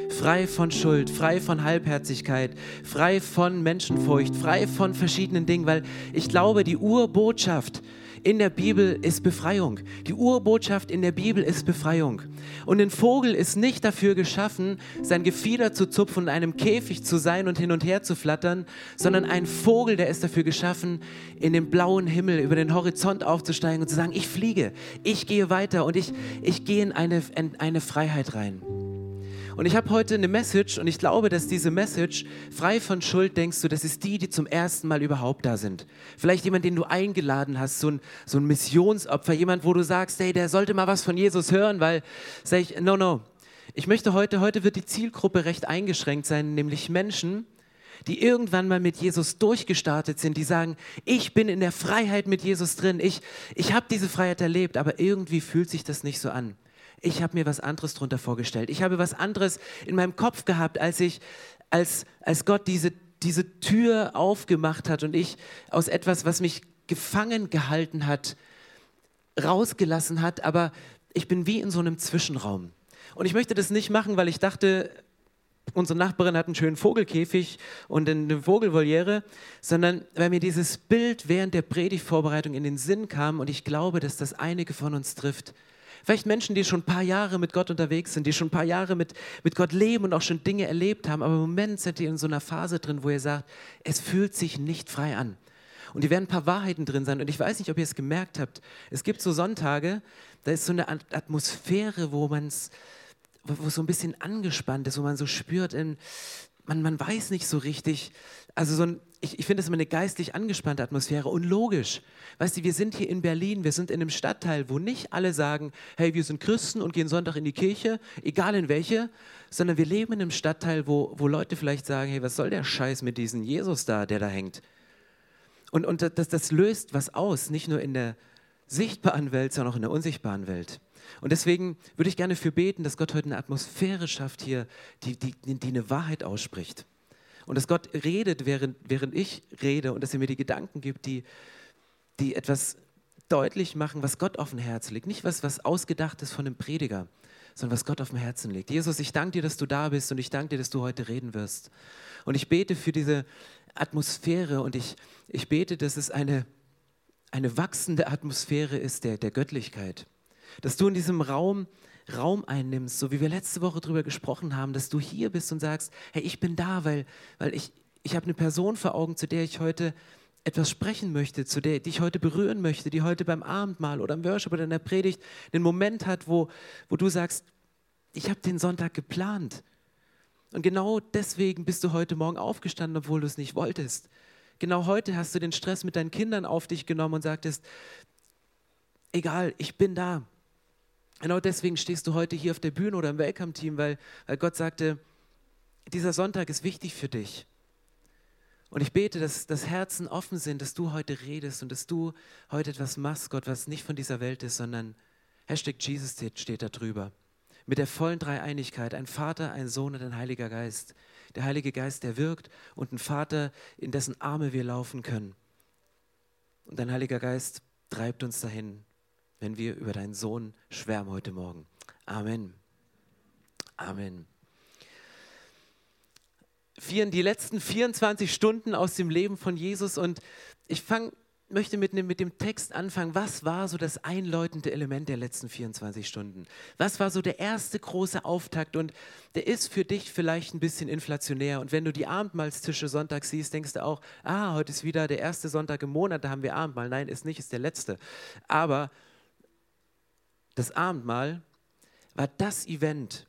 frei von Schuld, frei von Halbherzigkeit, frei von Menschenfurcht, frei von verschiedenen Dingen, weil ich glaube, die Urbotschaft in der Bibel ist Befreiung. Die Urbotschaft in der Bibel ist Befreiung. Und ein Vogel ist nicht dafür geschaffen, sein Gefieder zu zupfen und in einem Käfig zu sein und hin und her zu flattern, sondern ein Vogel, der ist dafür geschaffen, in den blauen Himmel über den Horizont aufzusteigen und zu sagen, ich fliege, ich gehe weiter und ich, ich gehe in eine, in eine Freiheit rein. Und ich habe heute eine Message und ich glaube, dass diese Message, frei von Schuld, denkst du, das ist die, die zum ersten Mal überhaupt da sind. Vielleicht jemand, den du eingeladen hast, so ein, so ein Missionsopfer, jemand, wo du sagst, hey, der sollte mal was von Jesus hören, weil, sag ich, no, no. Ich möchte heute, heute wird die Zielgruppe recht eingeschränkt sein, nämlich Menschen, die irgendwann mal mit Jesus durchgestartet sind, die sagen, ich bin in der Freiheit mit Jesus drin, ich, ich habe diese Freiheit erlebt, aber irgendwie fühlt sich das nicht so an. Ich habe mir was anderes darunter vorgestellt. Ich habe was anderes in meinem Kopf gehabt, als ich, als, als Gott diese, diese Tür aufgemacht hat und ich aus etwas, was mich gefangen gehalten hat, rausgelassen hat, aber ich bin wie in so einem Zwischenraum. Und ich möchte das nicht machen, weil ich dachte, unsere Nachbarin hat einen schönen Vogelkäfig und eine Vogelvoliere, sondern weil mir dieses Bild während der Predigtvorbereitung in den Sinn kam und ich glaube, dass das einige von uns trifft. Vielleicht Menschen, die schon ein paar Jahre mit Gott unterwegs sind, die schon ein paar Jahre mit, mit Gott leben und auch schon Dinge erlebt haben, aber im Moment sind ihr in so einer Phase drin, wo ihr sagt, es fühlt sich nicht frei an. Und hier werden ein paar Wahrheiten drin sein. Und ich weiß nicht, ob ihr es gemerkt habt. Es gibt so Sonntage, da ist so eine Atmosphäre, wo man es wo es so ein bisschen angespannt ist, wo man so spürt, in, man, man weiß nicht so richtig, also so ein, ich, ich finde das immer eine geistlich angespannte Atmosphäre und logisch. Weißt du, wir sind hier in Berlin, wir sind in einem Stadtteil, wo nicht alle sagen, hey, wir sind Christen und gehen Sonntag in die Kirche, egal in welche, sondern wir leben in einem Stadtteil, wo, wo Leute vielleicht sagen, hey, was soll der Scheiß mit diesem Jesus da, der da hängt? Und, und das, das löst was aus, nicht nur in der sichtbaren Welt, sondern auch in der unsichtbaren Welt. Und deswegen würde ich gerne für beten, dass Gott heute eine Atmosphäre schafft hier, die, die, die eine Wahrheit ausspricht. Und dass Gott redet, während, während ich rede und dass er mir die Gedanken gibt, die, die etwas deutlich machen, was Gott auf dem Herzen liegt. Nicht was, was ausgedacht ist von einem Prediger, sondern was Gott auf dem Herzen liegt. Jesus, ich danke dir, dass du da bist und ich danke dir, dass du heute reden wirst. Und ich bete für diese Atmosphäre und ich, ich bete, dass es eine, eine wachsende Atmosphäre ist der, der Göttlichkeit. Dass du in diesem Raum Raum einnimmst, so wie wir letzte Woche darüber gesprochen haben, dass du hier bist und sagst, hey, ich bin da, weil, weil ich, ich habe eine Person vor Augen, zu der ich heute etwas sprechen möchte, zu der die ich heute berühren möchte, die heute beim Abendmahl oder im Worship oder in der Predigt einen Moment hat, wo, wo du sagst, ich habe den Sonntag geplant. Und genau deswegen bist du heute Morgen aufgestanden, obwohl du es nicht wolltest. genau heute hast du den Stress mit deinen Kindern auf dich genommen und sagtest, egal, ich bin da. Genau deswegen stehst du heute hier auf der Bühne oder im Welcome-Team, weil, weil Gott sagte, dieser Sonntag ist wichtig für dich. Und ich bete, dass, dass Herzen offen sind, dass du heute redest und dass du heute etwas machst, Gott, was nicht von dieser Welt ist, sondern Hashtag Jesus steht da drüber. Mit der vollen Dreieinigkeit, ein Vater, ein Sohn und ein Heiliger Geist. Der Heilige Geist, der wirkt und ein Vater, in dessen Arme wir laufen können. Und dein Heiliger Geist treibt uns dahin, wenn wir über deinen Sohn schwärmen heute Morgen. Amen. Amen die letzten 24 Stunden aus dem Leben von Jesus und ich fang, möchte mit, mit dem Text anfangen. Was war so das einläutende Element der letzten 24 Stunden? Was war so der erste große Auftakt? Und der ist für dich vielleicht ein bisschen inflationär. Und wenn du die Abendmahlstische Sonntag siehst, denkst du auch, ah, heute ist wieder der erste Sonntag im Monat, da haben wir Abendmahl. Nein, ist nicht, ist der letzte. Aber das Abendmahl war das Event,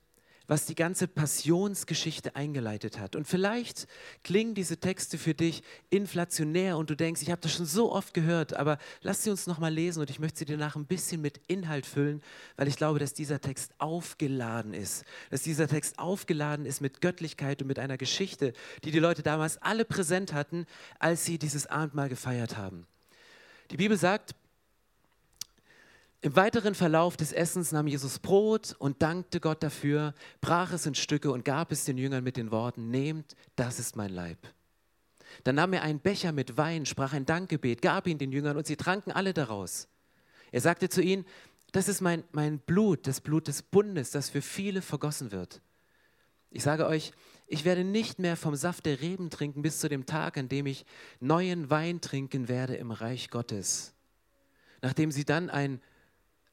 was die ganze Passionsgeschichte eingeleitet hat. Und vielleicht klingen diese Texte für dich inflationär und du denkst, ich habe das schon so oft gehört, aber lass sie uns nochmal lesen und ich möchte sie dir nach ein bisschen mit Inhalt füllen, weil ich glaube, dass dieser Text aufgeladen ist. Dass dieser Text aufgeladen ist mit Göttlichkeit und mit einer Geschichte, die die Leute damals alle präsent hatten, als sie dieses Abendmahl gefeiert haben. Die Bibel sagt, im weiteren Verlauf des Essens nahm Jesus Brot und dankte Gott dafür, brach es in Stücke und gab es den Jüngern mit den Worten, nehmt, das ist mein Leib. Dann nahm er einen Becher mit Wein, sprach ein Dankgebet, gab ihn den Jüngern und sie tranken alle daraus. Er sagte zu ihnen, das ist mein, mein Blut, das Blut des Bundes, das für viele vergossen wird. Ich sage euch, ich werde nicht mehr vom Saft der Reben trinken bis zu dem Tag, an dem ich neuen Wein trinken werde im Reich Gottes. Nachdem sie dann ein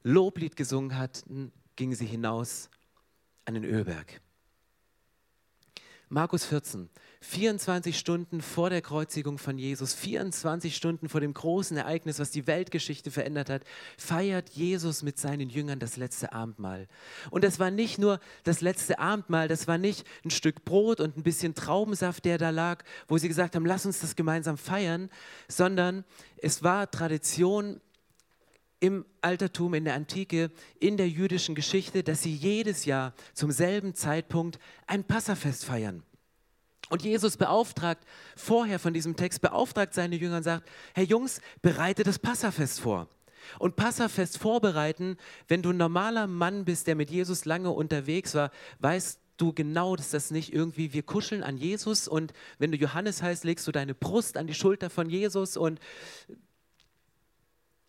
Loblied gesungen hatten, gingen sie hinaus an den Ölberg. Markus 14, 24 Stunden vor der Kreuzigung von Jesus, 24 Stunden vor dem großen Ereignis, was die Weltgeschichte verändert hat, feiert Jesus mit seinen Jüngern das letzte Abendmahl. Und das war nicht nur das letzte Abendmahl, das war nicht ein Stück Brot und ein bisschen Traubensaft, der da lag, wo sie gesagt haben, lass uns das gemeinsam feiern, sondern es war Tradition, im Altertum, in der Antike, in der jüdischen Geschichte, dass sie jedes Jahr zum selben Zeitpunkt ein Passafest feiern. Und Jesus beauftragt vorher von diesem Text, beauftragt seine Jünger und sagt, Herr Jungs, bereite das Passafest vor. Und Passafest vorbereiten, wenn du ein normaler Mann bist, der mit Jesus lange unterwegs war, weißt du genau, dass das nicht irgendwie, wir kuscheln an Jesus und wenn du Johannes heißt, legst du deine Brust an die Schulter von Jesus und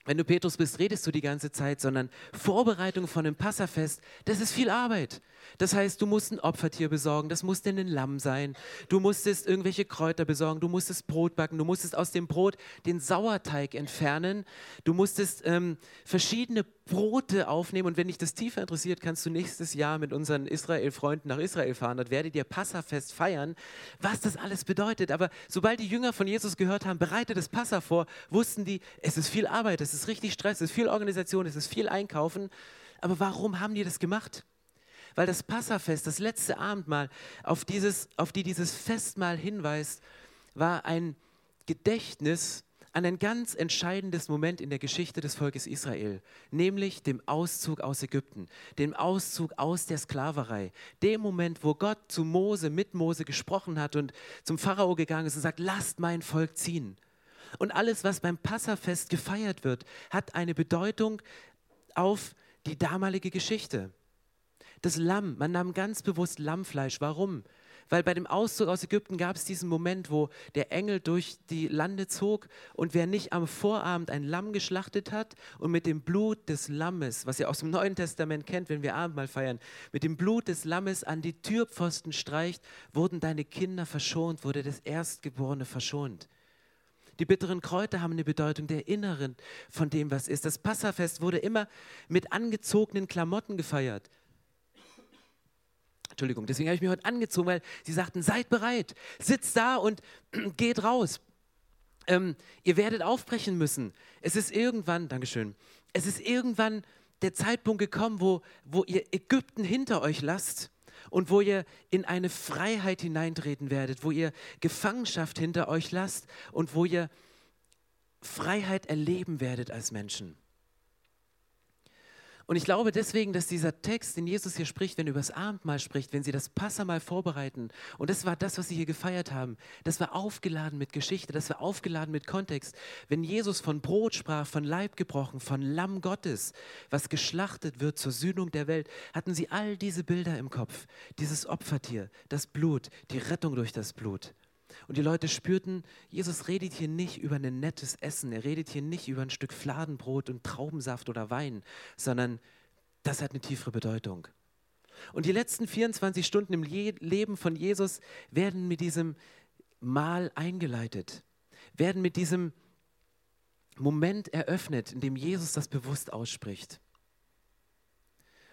wenn du Petrus bist, redest du die ganze Zeit, sondern Vorbereitung von einem Passafest, das ist viel Arbeit. Das heißt, du musst ein Opfertier besorgen, das muss denn ein Lamm sein. Du musstest irgendwelche Kräuter besorgen, du musstest Brot backen, du musstest aus dem Brot den Sauerteig entfernen, du musstest ähm, verschiedene Brote aufnehmen. Und wenn dich das tiefer interessiert, kannst du nächstes Jahr mit unseren Israel-Freunden nach Israel fahren. Dort werdet ihr Passafest feiern, was das alles bedeutet. Aber sobald die Jünger von Jesus gehört haben, bereite das Passa vor, wussten die, es ist viel Arbeit, es ist richtig Stress, es ist viel Organisation, es ist viel Einkaufen. Aber warum haben die das gemacht? Weil das Passafest, das letzte Abendmahl, auf, dieses, auf die dieses Festmahl hinweist, war ein Gedächtnis an ein ganz entscheidendes Moment in der Geschichte des Volkes Israel, nämlich dem Auszug aus Ägypten, dem Auszug aus der Sklaverei, dem Moment, wo Gott zu Mose, mit Mose gesprochen hat und zum Pharao gegangen ist und sagt, lasst mein Volk ziehen. Und alles, was beim Passafest gefeiert wird, hat eine Bedeutung auf die damalige Geschichte. Das Lamm, man nahm ganz bewusst Lammfleisch. Warum? Weil bei dem Auszug aus Ägypten gab es diesen Moment, wo der Engel durch die Lande zog und wer nicht am Vorabend ein Lamm geschlachtet hat und mit dem Blut des Lammes, was ihr aus dem Neuen Testament kennt, wenn wir Abendmahl feiern, mit dem Blut des Lammes an die Türpfosten streicht, wurden deine Kinder verschont, wurde das Erstgeborene verschont. Die bitteren Kräuter haben eine Bedeutung der Inneren von dem, was ist. Das Passafest wurde immer mit angezogenen Klamotten gefeiert. Entschuldigung, deswegen habe ich mich heute angezogen, weil sie sagten, seid bereit, sitzt da und geht raus. Ähm, ihr werdet aufbrechen müssen. Es ist irgendwann, Dankeschön, es ist irgendwann der Zeitpunkt gekommen, wo, wo ihr Ägypten hinter euch lasst und wo ihr in eine Freiheit hineintreten werdet, wo ihr Gefangenschaft hinter euch lasst und wo ihr Freiheit erleben werdet als Menschen. Und ich glaube deswegen, dass dieser Text, den Jesus hier spricht, wenn er über das Abendmahl spricht, wenn sie das Passamal vorbereiten, und das war das, was sie hier gefeiert haben, das war aufgeladen mit Geschichte, das war aufgeladen mit Kontext. Wenn Jesus von Brot sprach, von Leib gebrochen, von Lamm Gottes, was geschlachtet wird zur Sühnung der Welt, hatten sie all diese Bilder im Kopf. Dieses Opfertier, das Blut, die Rettung durch das Blut. Und die Leute spürten, Jesus redet hier nicht über ein nettes Essen, er redet hier nicht über ein Stück Fladenbrot und Traubensaft oder Wein, sondern das hat eine tiefere Bedeutung. Und die letzten 24 Stunden im Leben von Jesus werden mit diesem Mahl eingeleitet, werden mit diesem Moment eröffnet, in dem Jesus das bewusst ausspricht.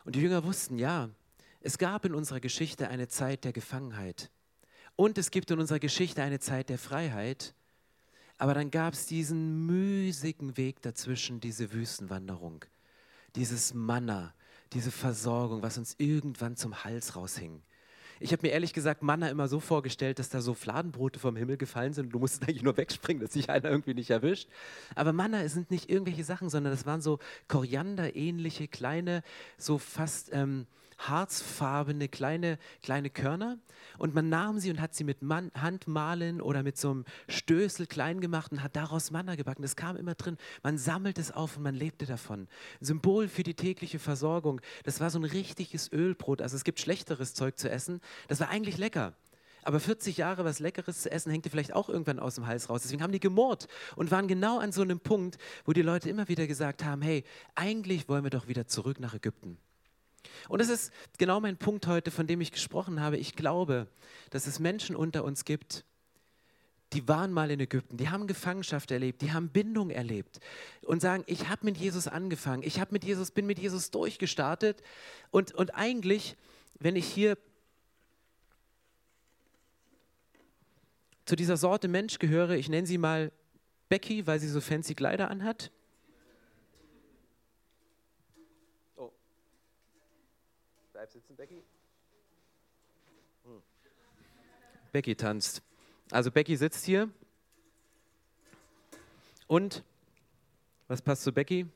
Und die Jünger wussten, ja, es gab in unserer Geschichte eine Zeit der Gefangenheit. Und es gibt in unserer Geschichte eine Zeit der Freiheit. Aber dann gab es diesen mühsigen Weg dazwischen, diese Wüstenwanderung, dieses Manna, diese Versorgung, was uns irgendwann zum Hals raushing. Ich habe mir ehrlich gesagt Manna immer so vorgestellt, dass da so Fladenbrote vom Himmel gefallen sind und du musstest eigentlich nur wegspringen, dass sich einer irgendwie nicht erwischt. Aber Manna sind nicht irgendwelche Sachen, sondern das waren so Koriander-ähnliche, kleine, so fast ähm, harzfarbene kleine, kleine Körner und man nahm sie und hat sie mit Man Handmalen oder mit so einem Stößel klein gemacht und hat daraus Manna gebacken. Das kam immer drin. Man sammelt es auf und man lebte davon. Symbol für die tägliche Versorgung. Das war so ein richtiges Ölbrot. Also es gibt schlechteres Zeug zu essen. Das war eigentlich lecker. Aber 40 Jahre was Leckeres zu essen, hängt dir vielleicht auch irgendwann aus dem Hals raus. Deswegen haben die gemurrt und waren genau an so einem Punkt, wo die Leute immer wieder gesagt haben, hey, eigentlich wollen wir doch wieder zurück nach Ägypten. Und das ist genau mein Punkt heute, von dem ich gesprochen habe. Ich glaube, dass es Menschen unter uns gibt, die waren mal in Ägypten, die haben Gefangenschaft erlebt, die haben Bindung erlebt und sagen, ich habe mit Jesus angefangen, ich habe mit Jesus, bin mit Jesus durchgestartet und, und eigentlich, wenn ich hier zu dieser Sorte Mensch gehöre, ich nenne sie mal Becky, weil sie so fancy Kleider anhat, Bleib sitzen, Becky. Hm. Becky tanzt. Also Becky sitzt hier. Und was passt zu Becky?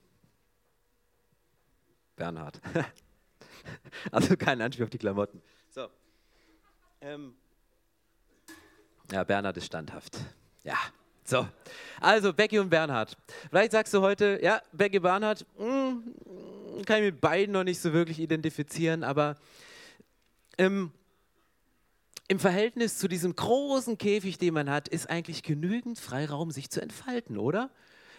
Bernhard. also kein Anspiel auf die Klamotten. So. Ähm. Ja, Bernhard ist standhaft. Ja, so. Also Becky und Bernhard. Vielleicht sagst du heute, ja, Becky Bernhard, mh, hm, kann ich mit beiden noch nicht so wirklich identifizieren, aber ähm, im Verhältnis zu diesem großen Käfig, den man hat, ist eigentlich genügend Freiraum, sich zu entfalten, oder?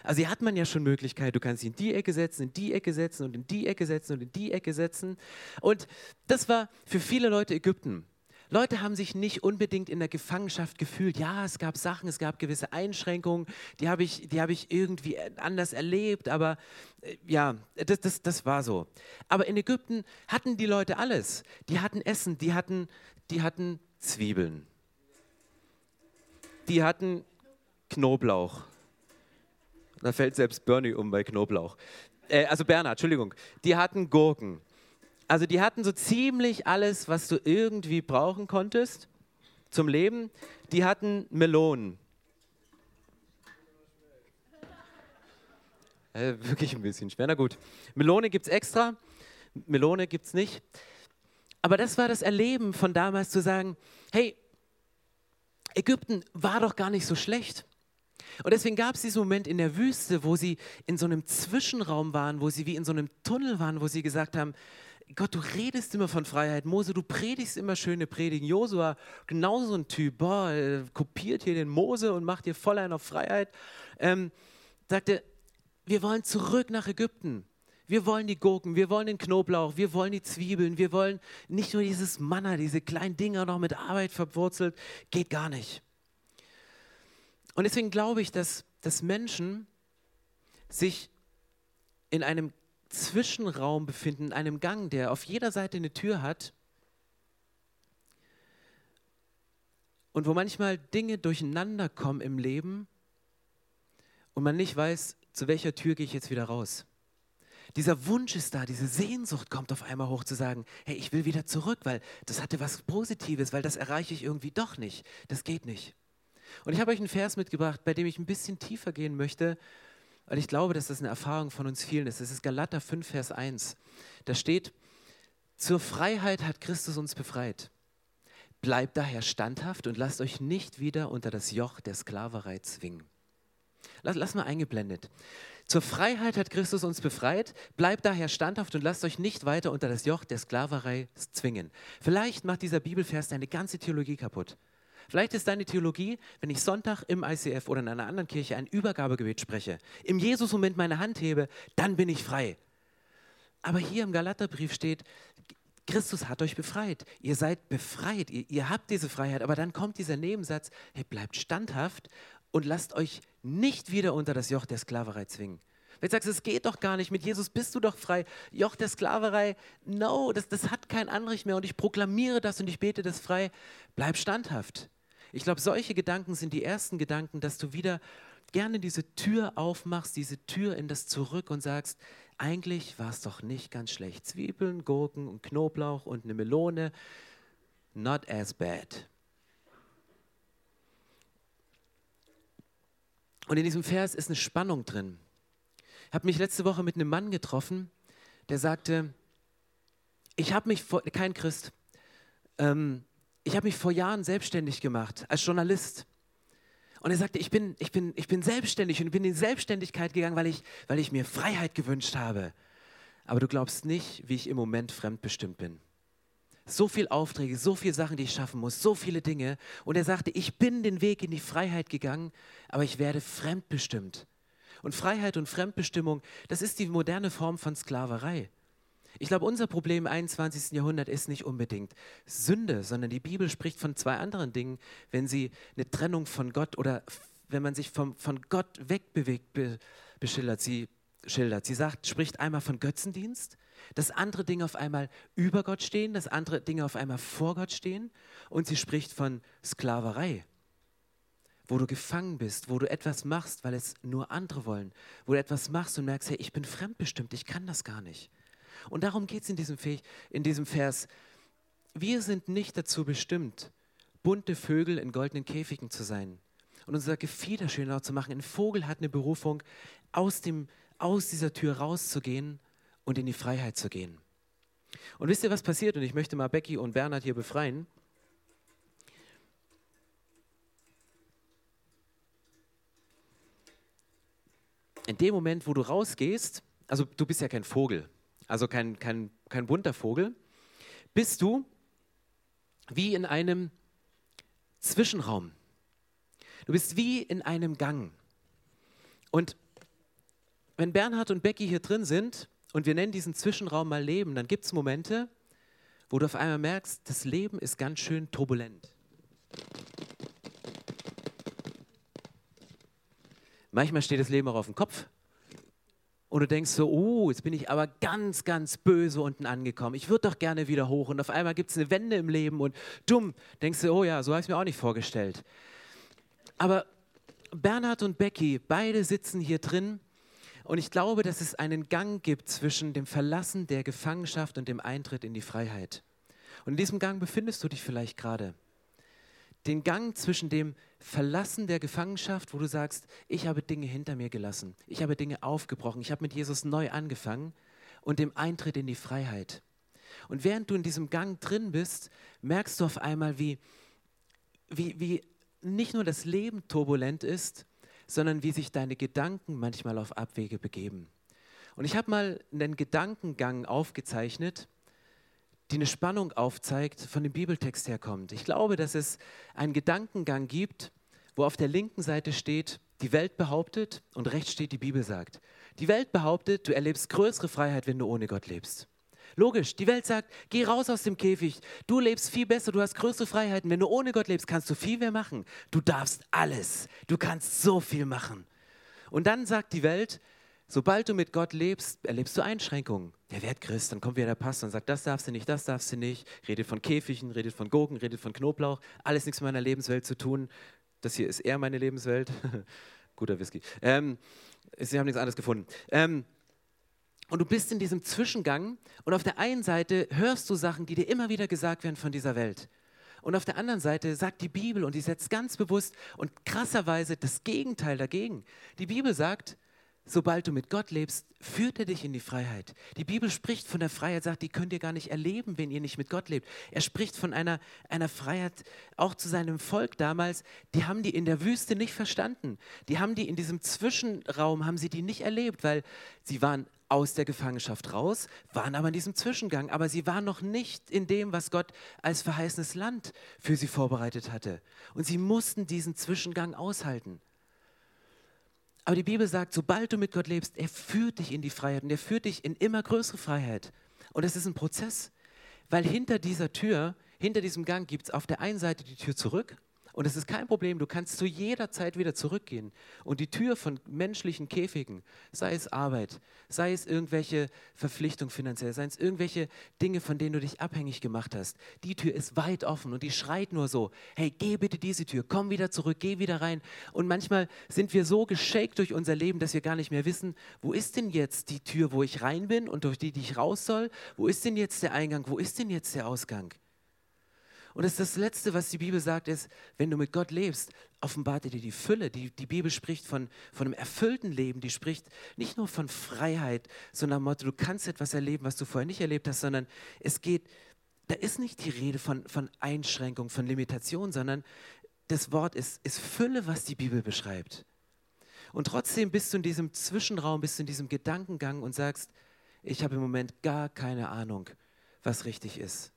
Also hier hat man ja schon Möglichkeit, du kannst dich in die Ecke setzen, in die Ecke setzen und in die Ecke setzen und in die Ecke setzen. Und das war für viele Leute Ägypten. Leute haben sich nicht unbedingt in der Gefangenschaft gefühlt. Ja, es gab Sachen, es gab gewisse Einschränkungen, die habe ich, hab ich irgendwie anders erlebt, aber äh, ja, das, das, das war so. Aber in Ägypten hatten die Leute alles. Die hatten Essen, die hatten, die hatten Zwiebeln, die hatten Knoblauch. Da fällt selbst Bernie um bei Knoblauch. Äh, also Bernhard, Entschuldigung. Die hatten Gurken. Also die hatten so ziemlich alles, was du irgendwie brauchen konntest zum Leben. Die hatten Melonen. Äh, wirklich ein bisschen schwer. Na gut. Melone gibt es extra, Melone gibt es nicht. Aber das war das Erleben von damals zu sagen, hey, Ägypten war doch gar nicht so schlecht. Und deswegen gab es diesen Moment in der Wüste, wo sie in so einem Zwischenraum waren, wo sie wie in so einem Tunnel waren, wo sie gesagt haben, Gott, du redest immer von Freiheit. Mose, du predigst immer schöne Predigen. Josua, genauso ein Typ, boah, äh, kopiert hier den Mose und macht hier voll einen auf Freiheit. Ähm, sagte, wir wollen zurück nach Ägypten. Wir wollen die Gurken, wir wollen den Knoblauch, wir wollen die Zwiebeln, wir wollen nicht nur dieses Manna, diese kleinen Dinger noch mit Arbeit verwurzelt. Geht gar nicht. Und deswegen glaube ich, dass, dass Menschen sich in einem Zwischenraum befinden, in einem Gang, der auf jeder Seite eine Tür hat und wo manchmal Dinge durcheinander kommen im Leben und man nicht weiß, zu welcher Tür gehe ich jetzt wieder raus. Dieser Wunsch ist da, diese Sehnsucht kommt auf einmal hoch zu sagen, hey, ich will wieder zurück, weil das hatte was Positives, weil das erreiche ich irgendwie doch nicht. Das geht nicht. Und ich habe euch einen Vers mitgebracht, bei dem ich ein bisschen tiefer gehen möchte, weil ich glaube, dass das eine Erfahrung von uns vielen ist. Es ist Galater 5, Vers 1. Da steht, zur Freiheit hat Christus uns befreit. Bleibt daher standhaft und lasst euch nicht wieder unter das Joch der Sklaverei zwingen. Lass, lass mal eingeblendet. Zur Freiheit hat Christus uns befreit. Bleibt daher standhaft und lasst euch nicht weiter unter das Joch der Sklaverei zwingen. Vielleicht macht dieser Bibelvers deine ganze Theologie kaputt. Vielleicht ist deine Theologie, wenn ich Sonntag im ICF oder in einer anderen Kirche ein Übergabegebet spreche, im Jesus-Moment meine Hand hebe, dann bin ich frei. Aber hier im Galaterbrief steht, Christus hat euch befreit. Ihr seid befreit. Ihr, ihr, habt diese Freiheit. Aber dann kommt dieser Nebensatz, hey, bleibt standhaft und lasst euch nicht wieder unter das Joch der Sklaverei zwingen. Wenn du sagst, es geht doch gar nicht, mit Jesus bist du doch frei. Joch der Sklaverei, no, das, das hat kein Anrecht mehr und ich proklamiere das und ich bete das frei. Bleib standhaft. Ich glaube, solche Gedanken sind die ersten Gedanken, dass du wieder gerne diese Tür aufmachst, diese Tür in das Zurück und sagst, eigentlich war es doch nicht ganz schlecht. Zwiebeln, Gurken und Knoblauch und eine Melone, not as bad. Und in diesem Vers ist eine Spannung drin. Ich habe mich letzte Woche mit einem Mann getroffen, der sagte, ich habe mich, vor, kein Christ, ähm, ich habe mich vor Jahren selbstständig gemacht als Journalist. Und er sagte, ich bin, ich bin, ich bin selbstständig und bin in Selbstständigkeit gegangen, weil ich, weil ich mir Freiheit gewünscht habe. Aber du glaubst nicht, wie ich im Moment fremdbestimmt bin. So viele Aufträge, so viele Sachen, die ich schaffen muss, so viele Dinge. Und er sagte, ich bin den Weg in die Freiheit gegangen, aber ich werde fremdbestimmt. Und Freiheit und Fremdbestimmung, das ist die moderne Form von Sklaverei. Ich glaube, unser Problem im 21. Jahrhundert ist nicht unbedingt Sünde, sondern die Bibel spricht von zwei anderen Dingen, wenn sie eine Trennung von Gott oder wenn man sich vom, von Gott wegbewegt, be, beschildert. Sie schildert. Sie sagt, spricht einmal von Götzendienst, dass andere Dinge auf einmal über Gott stehen, dass andere Dinge auf einmal vor Gott stehen. Und sie spricht von Sklaverei, wo du gefangen bist, wo du etwas machst, weil es nur andere wollen, wo du etwas machst und merkst, hey, ich bin fremdbestimmt, ich kann das gar nicht. Und darum geht es in, diesem in diesem Vers. Wir sind nicht dazu bestimmt, bunte Vögel in goldenen Käfigen zu sein und unser Gefieder schön laut zu machen. Ein Vogel hat eine Berufung, aus, dem, aus dieser Tür rauszugehen und in die Freiheit zu gehen. Und wisst ihr, was passiert? Und ich möchte mal Becky und Bernhard hier befreien. In dem Moment, wo du rausgehst, also du bist ja kein Vogel, also kein, kein, kein bunter Vogel, bist du wie in einem Zwischenraum. Du bist wie in einem Gang. Und wenn Bernhard und Becky hier drin sind und wir nennen diesen Zwischenraum mal Leben, dann gibt es Momente, wo du auf einmal merkst, das Leben ist ganz schön turbulent. Manchmal steht das Leben auch auf dem Kopf und du denkst so, oh, jetzt bin ich aber ganz, ganz böse unten angekommen. Ich würde doch gerne wieder hoch. Und auf einmal gibt es eine Wende im Leben und dumm, denkst du, oh ja, so habe ich es mir auch nicht vorgestellt. Aber Bernhard und Becky, beide sitzen hier drin und ich glaube, dass es einen Gang gibt zwischen dem Verlassen der Gefangenschaft und dem Eintritt in die Freiheit. Und in diesem Gang befindest du dich vielleicht gerade den Gang zwischen dem Verlassen der Gefangenschaft, wo du sagst, ich habe Dinge hinter mir gelassen, ich habe Dinge aufgebrochen, ich habe mit Jesus neu angefangen und dem Eintritt in die Freiheit. Und während du in diesem Gang drin bist, merkst du auf einmal, wie, wie, wie nicht nur das Leben turbulent ist, sondern wie sich deine Gedanken manchmal auf Abwege begeben. Und ich habe mal einen Gedankengang aufgezeichnet, die eine Spannung aufzeigt, von dem Bibeltext herkommt. Ich glaube, dass es einen Gedankengang gibt, wo auf der linken Seite steht, die Welt behauptet und rechts steht, die Bibel sagt. Die Welt behauptet, du erlebst größere Freiheit, wenn du ohne Gott lebst. Logisch, die Welt sagt, geh raus aus dem Käfig, du lebst viel besser, du hast größere Freiheiten. Wenn du ohne Gott lebst, kannst du viel mehr machen. Du darfst alles, du kannst so viel machen. Und dann sagt die Welt, Sobald du mit Gott lebst, erlebst du Einschränkungen. Der wird Christ, dann kommt wieder der Pastor und sagt, das darfst du nicht, das darfst du nicht. Redet von Käfigen, redet von Gurken, redet von Knoblauch. Alles nichts mit meiner Lebenswelt zu tun. Das hier ist eher meine Lebenswelt. Guter Whisky. Ähm, sie haben nichts anderes gefunden. Ähm, Und du bist in diesem Zwischengang und auf der einen Seite hörst du Sachen, die dir immer wieder gesagt werden von dieser Welt. Und auf der anderen Seite sagt die Bibel, und die setzt ganz bewusst und krasserweise das Gegenteil dagegen. Die Bibel sagt, sobald du mit Gott lebst, führt er dich in die Freiheit. Die Bibel spricht von der Freiheit, sagt, die könnt ihr gar nicht erleben, wenn ihr nicht mit Gott lebt. Er spricht von einer, einer Freiheit auch zu seinem Volk damals. Die haben die in der Wüste nicht verstanden. Die haben die in diesem Zwischenraum, haben sie die nicht erlebt, weil sie waren aus der Gefangenschaft raus, waren aber in diesem Zwischengang. Aber sie waren noch nicht in dem, was Gott als verheißenes Land für sie vorbereitet hatte. Und sie mussten diesen Zwischengang aushalten. Aber die Bibel sagt, sobald du mit Gott lebst, er führt dich in die Freiheit und er führt dich in immer größere Freiheit. Und es ist ein Prozess, weil hinter dieser Tür, hinter diesem Gang gibt es auf der einen Seite die Tür zurück und es ist kein Problem, du kannst zu jeder Zeit wieder zurückgehen. Und die Tür von menschlichen Käfigen, sei es Arbeit, sei es irgendwelche Verpflichtungen finanziell, sei es irgendwelche Dinge, von denen du dich abhängig gemacht hast, die Tür ist weit offen und die schreit nur so, hey, geh bitte diese Tür, komm wieder zurück, geh wieder rein. Und manchmal sind wir so geschakt durch unser Leben, dass wir gar nicht mehr wissen, wo ist denn jetzt die Tür, wo ich rein bin und durch die, die ich raus soll? Wo ist denn jetzt der Eingang? Wo ist denn jetzt der Ausgang? Und das, das Letzte, was die Bibel sagt, ist, wenn du mit Gott lebst, offenbart er dir die Fülle. Die, die Bibel spricht von, von einem erfüllten Leben, die spricht nicht nur von Freiheit, sondern Motto, du kannst etwas erleben, was du vorher nicht erlebt hast, sondern es geht, da ist nicht die Rede von, von Einschränkung, von Limitation, sondern das Wort ist, ist Fülle, was die Bibel beschreibt. Und trotzdem bist du in diesem Zwischenraum, bist du in diesem Gedankengang und sagst, ich habe im Moment gar keine Ahnung, was richtig ist.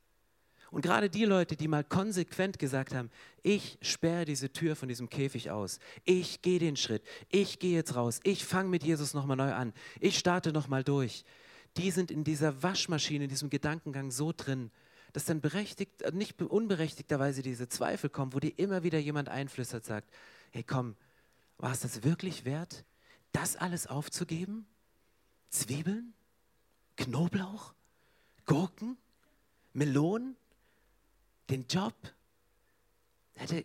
Und gerade die Leute, die mal konsequent gesagt haben, ich sperre diese Tür von diesem Käfig aus, ich gehe den Schritt, ich gehe jetzt raus, ich fange mit Jesus nochmal neu an, ich starte nochmal durch, die sind in dieser Waschmaschine, in diesem Gedankengang so drin, dass dann berechtigt, äh, nicht unberechtigterweise diese Zweifel kommen, wo dir immer wieder jemand einflüstert, sagt, hey komm, war es das wirklich wert, das alles aufzugeben? Zwiebeln? Knoblauch? Gurken? Melonen? Den Job. Hätte,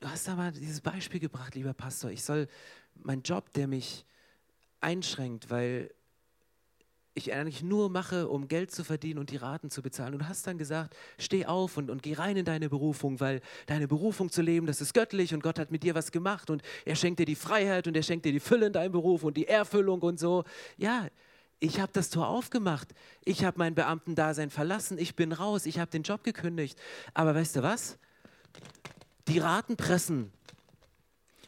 du hast da mal dieses Beispiel gebracht, lieber Pastor. Ich soll meinen Job, der mich einschränkt, weil ich eigentlich nur mache, um Geld zu verdienen und die Raten zu bezahlen. Und du hast dann gesagt, steh auf und, und geh rein in deine Berufung, weil deine Berufung zu leben, das ist göttlich und Gott hat mit dir was gemacht und er schenkt dir die Freiheit und er schenkt dir die Fülle in deinem Beruf und die Erfüllung und so. Ja, ich habe das Tor aufgemacht, ich habe mein Beamtendasein verlassen, ich bin raus, ich habe den Job gekündigt. Aber weißt du was? Die Raten pressen.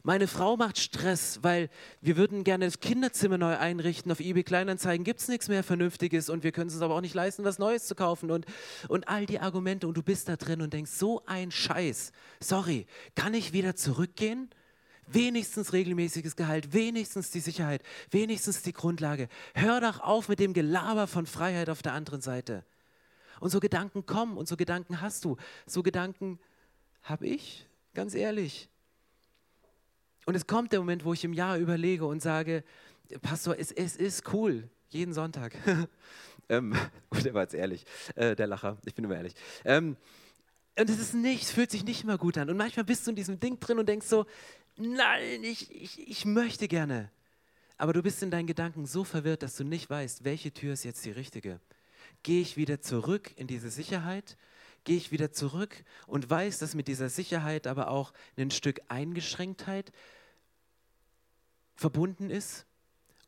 Meine Frau macht Stress, weil wir würden gerne das Kinderzimmer neu einrichten. Auf eBay Kleinanzeigen gibt es nichts mehr Vernünftiges und wir können es uns aber auch nicht leisten, was Neues zu kaufen und, und all die Argumente und du bist da drin und denkst, so ein Scheiß. Sorry, kann ich wieder zurückgehen? Wenigstens regelmäßiges Gehalt, wenigstens die Sicherheit, wenigstens die Grundlage. Hör doch auf mit dem Gelaber von Freiheit auf der anderen Seite. Und so Gedanken kommen und so Gedanken hast du. So Gedanken habe ich, ganz ehrlich. Und es kommt der Moment, wo ich im Jahr überlege und sage, Pastor, es, es ist cool, jeden Sonntag. ähm, der war jetzt ehrlich, äh, der Lacher, ich bin immer ehrlich. Ähm, und es ist nicht, es fühlt sich nicht immer gut an. Und manchmal bist du in diesem Ding drin und denkst so, nein, ich, ich, ich möchte gerne. Aber du bist in deinen Gedanken so verwirrt, dass du nicht weißt, welche Tür ist jetzt die richtige. Gehe ich wieder zurück in diese Sicherheit? Gehe ich wieder zurück und weiß, dass mit dieser Sicherheit aber auch ein Stück Eingeschränktheit verbunden ist?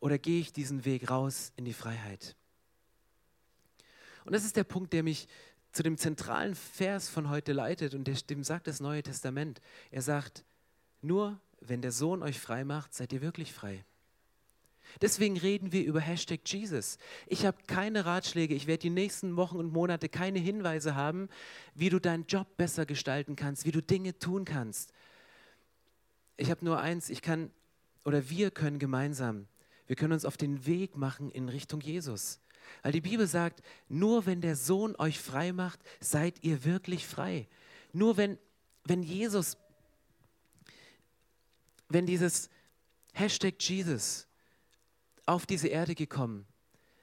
Oder gehe ich diesen Weg raus in die Freiheit? Und das ist der Punkt, der mich zu dem zentralen Vers von heute leitet und dem sagt das Neue Testament. Er sagt, nur wenn der Sohn euch frei macht, seid ihr wirklich frei. Deswegen reden wir über Hashtag Jesus. Ich habe keine Ratschläge, ich werde die nächsten Wochen und Monate keine Hinweise haben, wie du deinen Job besser gestalten kannst, wie du Dinge tun kannst. Ich habe nur eins, ich kann oder wir können gemeinsam, wir können uns auf den Weg machen in Richtung Jesus. Weil die Bibel sagt, nur wenn der Sohn euch frei macht, seid ihr wirklich frei. Nur wenn, wenn Jesus, wenn dieses Hashtag Jesus auf diese Erde gekommen,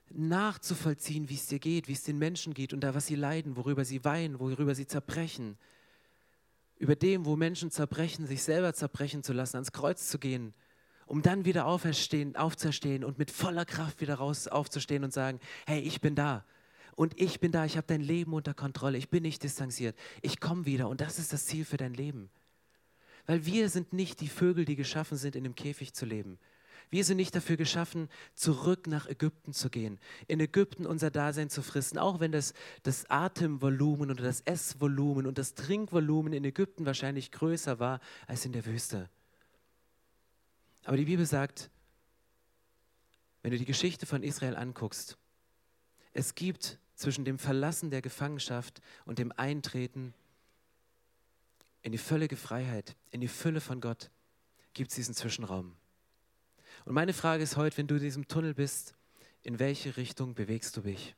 nachzuvollziehen, wie es dir geht, wie es den Menschen geht und da, was sie leiden, worüber sie weinen, worüber sie zerbrechen, über dem, wo Menschen zerbrechen, sich selber zerbrechen zu lassen, ans Kreuz zu gehen um dann wieder auferstehen, aufzustehen und mit voller Kraft wieder raus aufzustehen und sagen, hey, ich bin da. Und ich bin da, ich habe dein Leben unter Kontrolle, ich bin nicht distanziert, ich komme wieder und das ist das Ziel für dein Leben. Weil wir sind nicht die Vögel, die geschaffen sind, in einem Käfig zu leben. Wir sind nicht dafür geschaffen, zurück nach Ägypten zu gehen, in Ägypten unser Dasein zu fristen, auch wenn das, das Atemvolumen oder das Essvolumen und das Trinkvolumen in Ägypten wahrscheinlich größer war als in der Wüste. Aber die Bibel sagt, wenn du die Geschichte von Israel anguckst, es gibt zwischen dem Verlassen der Gefangenschaft und dem Eintreten in die völlige Freiheit, in die Fülle von Gott, gibt es diesen Zwischenraum. Und meine Frage ist heute, wenn du in diesem Tunnel bist, in welche Richtung bewegst du dich?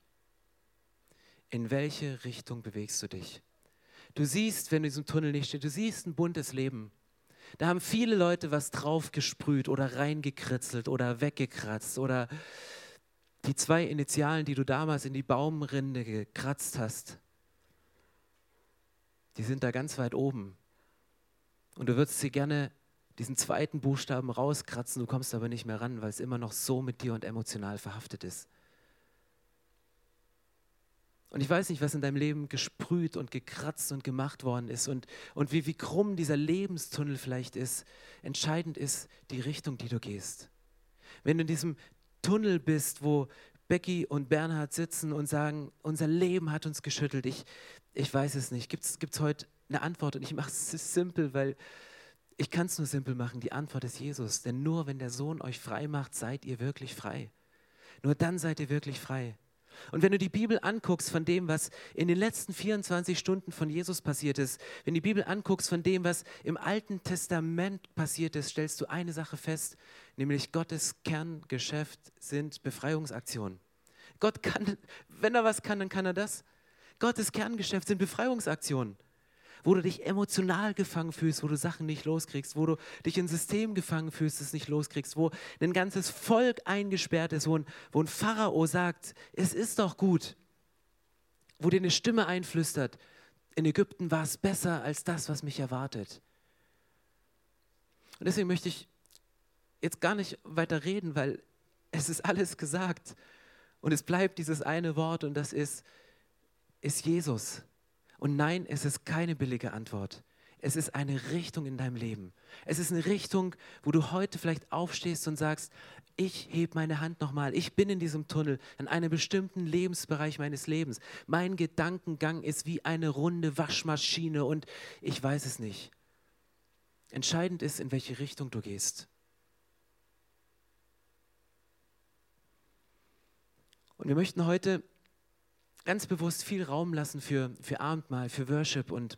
In welche Richtung bewegst du dich? Du siehst, wenn du in diesem Tunnel nicht stehst, du siehst ein buntes Leben. Da haben viele Leute was draufgesprüht oder reingekritzelt oder weggekratzt oder die zwei Initialen, die du damals in die Baumrinde gekratzt hast, die sind da ganz weit oben. Und du würdest sie gerne diesen zweiten Buchstaben rauskratzen, du kommst aber nicht mehr ran, weil es immer noch so mit dir und emotional verhaftet ist. Und ich weiß nicht, was in deinem Leben gesprüht und gekratzt und gemacht worden ist und, und wie, wie krumm dieser Lebenstunnel vielleicht ist. Entscheidend ist die Richtung, die du gehst. Wenn du in diesem Tunnel bist, wo Becky und Bernhard sitzen und sagen, unser Leben hat uns geschüttelt, ich, ich weiß es nicht. Gibt es heute eine Antwort? Und ich mache es simpel, weil ich kann es nur simpel machen. Die Antwort ist Jesus. Denn nur wenn der Sohn euch frei macht, seid ihr wirklich frei. Nur dann seid ihr wirklich frei. Und wenn du die Bibel anguckst von dem, was in den letzten 24 Stunden von Jesus passiert ist, wenn du die Bibel anguckst von dem, was im Alten Testament passiert ist, stellst du eine Sache fest, nämlich Gottes Kerngeschäft sind Befreiungsaktionen. Gott kann, wenn er was kann, dann kann er das. Gottes Kerngeschäft sind Befreiungsaktionen wo du dich emotional gefangen fühlst, wo du Sachen nicht loskriegst, wo du dich in System gefangen fühlst, das nicht loskriegst, wo ein ganzes Volk eingesperrt ist, wo ein, wo ein Pharao sagt, es ist doch gut, wo dir eine Stimme einflüstert, in Ägypten war es besser als das, was mich erwartet. Und deswegen möchte ich jetzt gar nicht weiter reden, weil es ist alles gesagt. Und es bleibt dieses eine Wort und das ist, ist Jesus. Und nein, es ist keine billige Antwort. Es ist eine Richtung in deinem Leben. Es ist eine Richtung, wo du heute vielleicht aufstehst und sagst, ich heb meine Hand nochmal. Ich bin in diesem Tunnel, in einem bestimmten Lebensbereich meines Lebens. Mein Gedankengang ist wie eine runde Waschmaschine und ich weiß es nicht. Entscheidend ist, in welche Richtung du gehst. Und wir möchten heute ganz bewusst viel Raum lassen für, für Abendmahl, für Worship und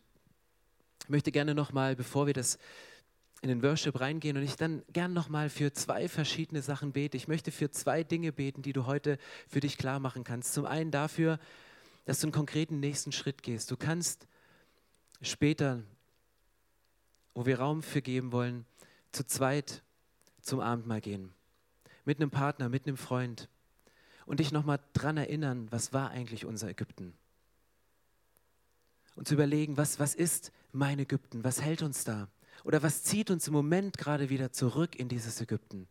ich möchte gerne nochmal, bevor wir das in den Worship reingehen und ich dann gern nochmal für zwei verschiedene Sachen bete. Ich möchte für zwei Dinge beten, die du heute für dich klar machen kannst. Zum einen dafür, dass du einen konkreten nächsten Schritt gehst. Du kannst später, wo wir Raum für geben wollen, zu zweit zum Abendmahl gehen. Mit einem Partner, mit einem Freund und dich nochmal dran erinnern, was war eigentlich unser Ägypten? Und zu überlegen, was, was ist mein Ägypten? Was hält uns da? Oder was zieht uns im Moment gerade wieder zurück in dieses Ägypten?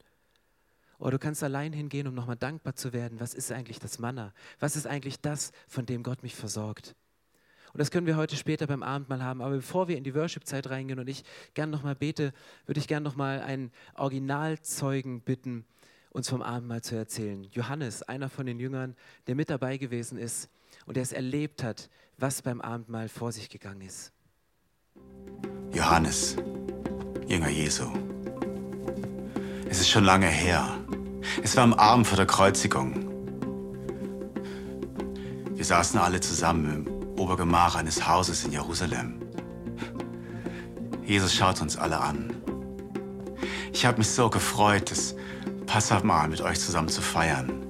Oder du kannst allein hingehen, um nochmal dankbar zu werden. Was ist eigentlich das Manna? Was ist eigentlich das, von dem Gott mich versorgt? Und das können wir heute später beim Abendmahl haben. Aber bevor wir in die Worship-Zeit reingehen und ich gern nochmal bete, würde ich gern nochmal einen Originalzeugen bitten, uns vom Abendmahl zu erzählen. Johannes, einer von den Jüngern, der mit dabei gewesen ist und der es erlebt hat, was beim Abendmahl vor sich gegangen ist. Johannes, Jünger Jesu. Es ist schon lange her. Es war am Abend vor der Kreuzigung. Wir saßen alle zusammen im Obergemach eines Hauses in Jerusalem. Jesus schaut uns alle an. Ich habe mich so gefreut, dass Passamal mit euch zusammen zu feiern,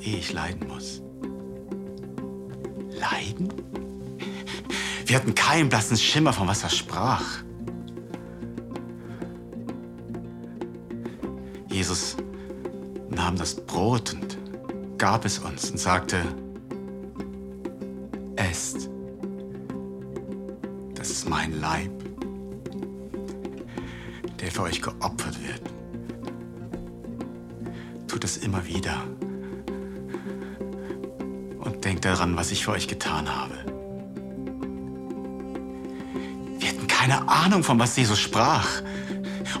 ehe ich leiden muss. Leiden? Wir hatten keinen blassen Schimmer, von was er sprach. Jesus nahm das Brot und gab es uns und sagte, esst, das ist mein Leib, der für euch geopfert wird. Es immer wieder. Und denkt daran, was ich für euch getan habe. Wir hatten keine Ahnung, von was Jesus sprach.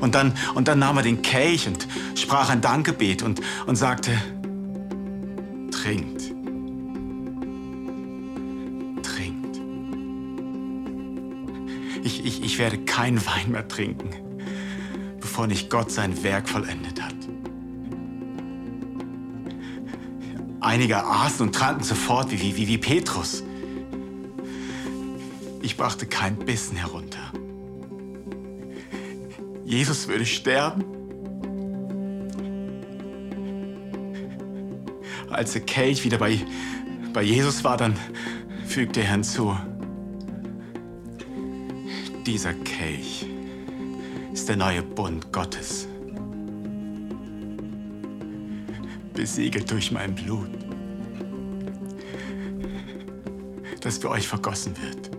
Und dann, und dann nahm er den Kelch und sprach ein Dankgebet und, und sagte, trinkt. Trinkt. Ich, ich, ich werde keinen Wein mehr trinken, bevor nicht Gott sein Werk vollendet Einige aßen und tranken sofort wie, wie, wie Petrus. Ich brachte keinen Bissen herunter. Jesus würde sterben. Als der Kelch wieder bei, bei Jesus war, dann fügte er hinzu, dieser Kelch ist der neue Bund Gottes, besiegelt durch mein Blut, das für euch vergossen wird.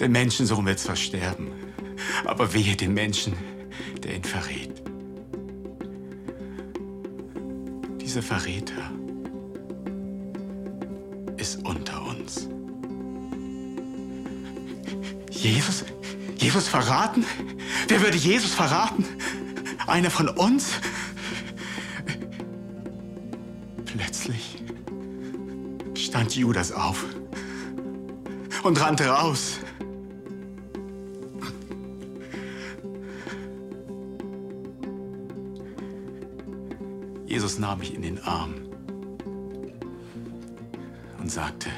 Der Menschensohn wird zwar sterben, aber wehe dem Menschen, der ihn verrät. Dieser Verräter ist unter uns. Jesus? Jesus verraten? Wer würde Jesus verraten? Einer von uns? Plötzlich stand Judas auf und rannte raus. Jesus nahm mich in den Arm und sagte,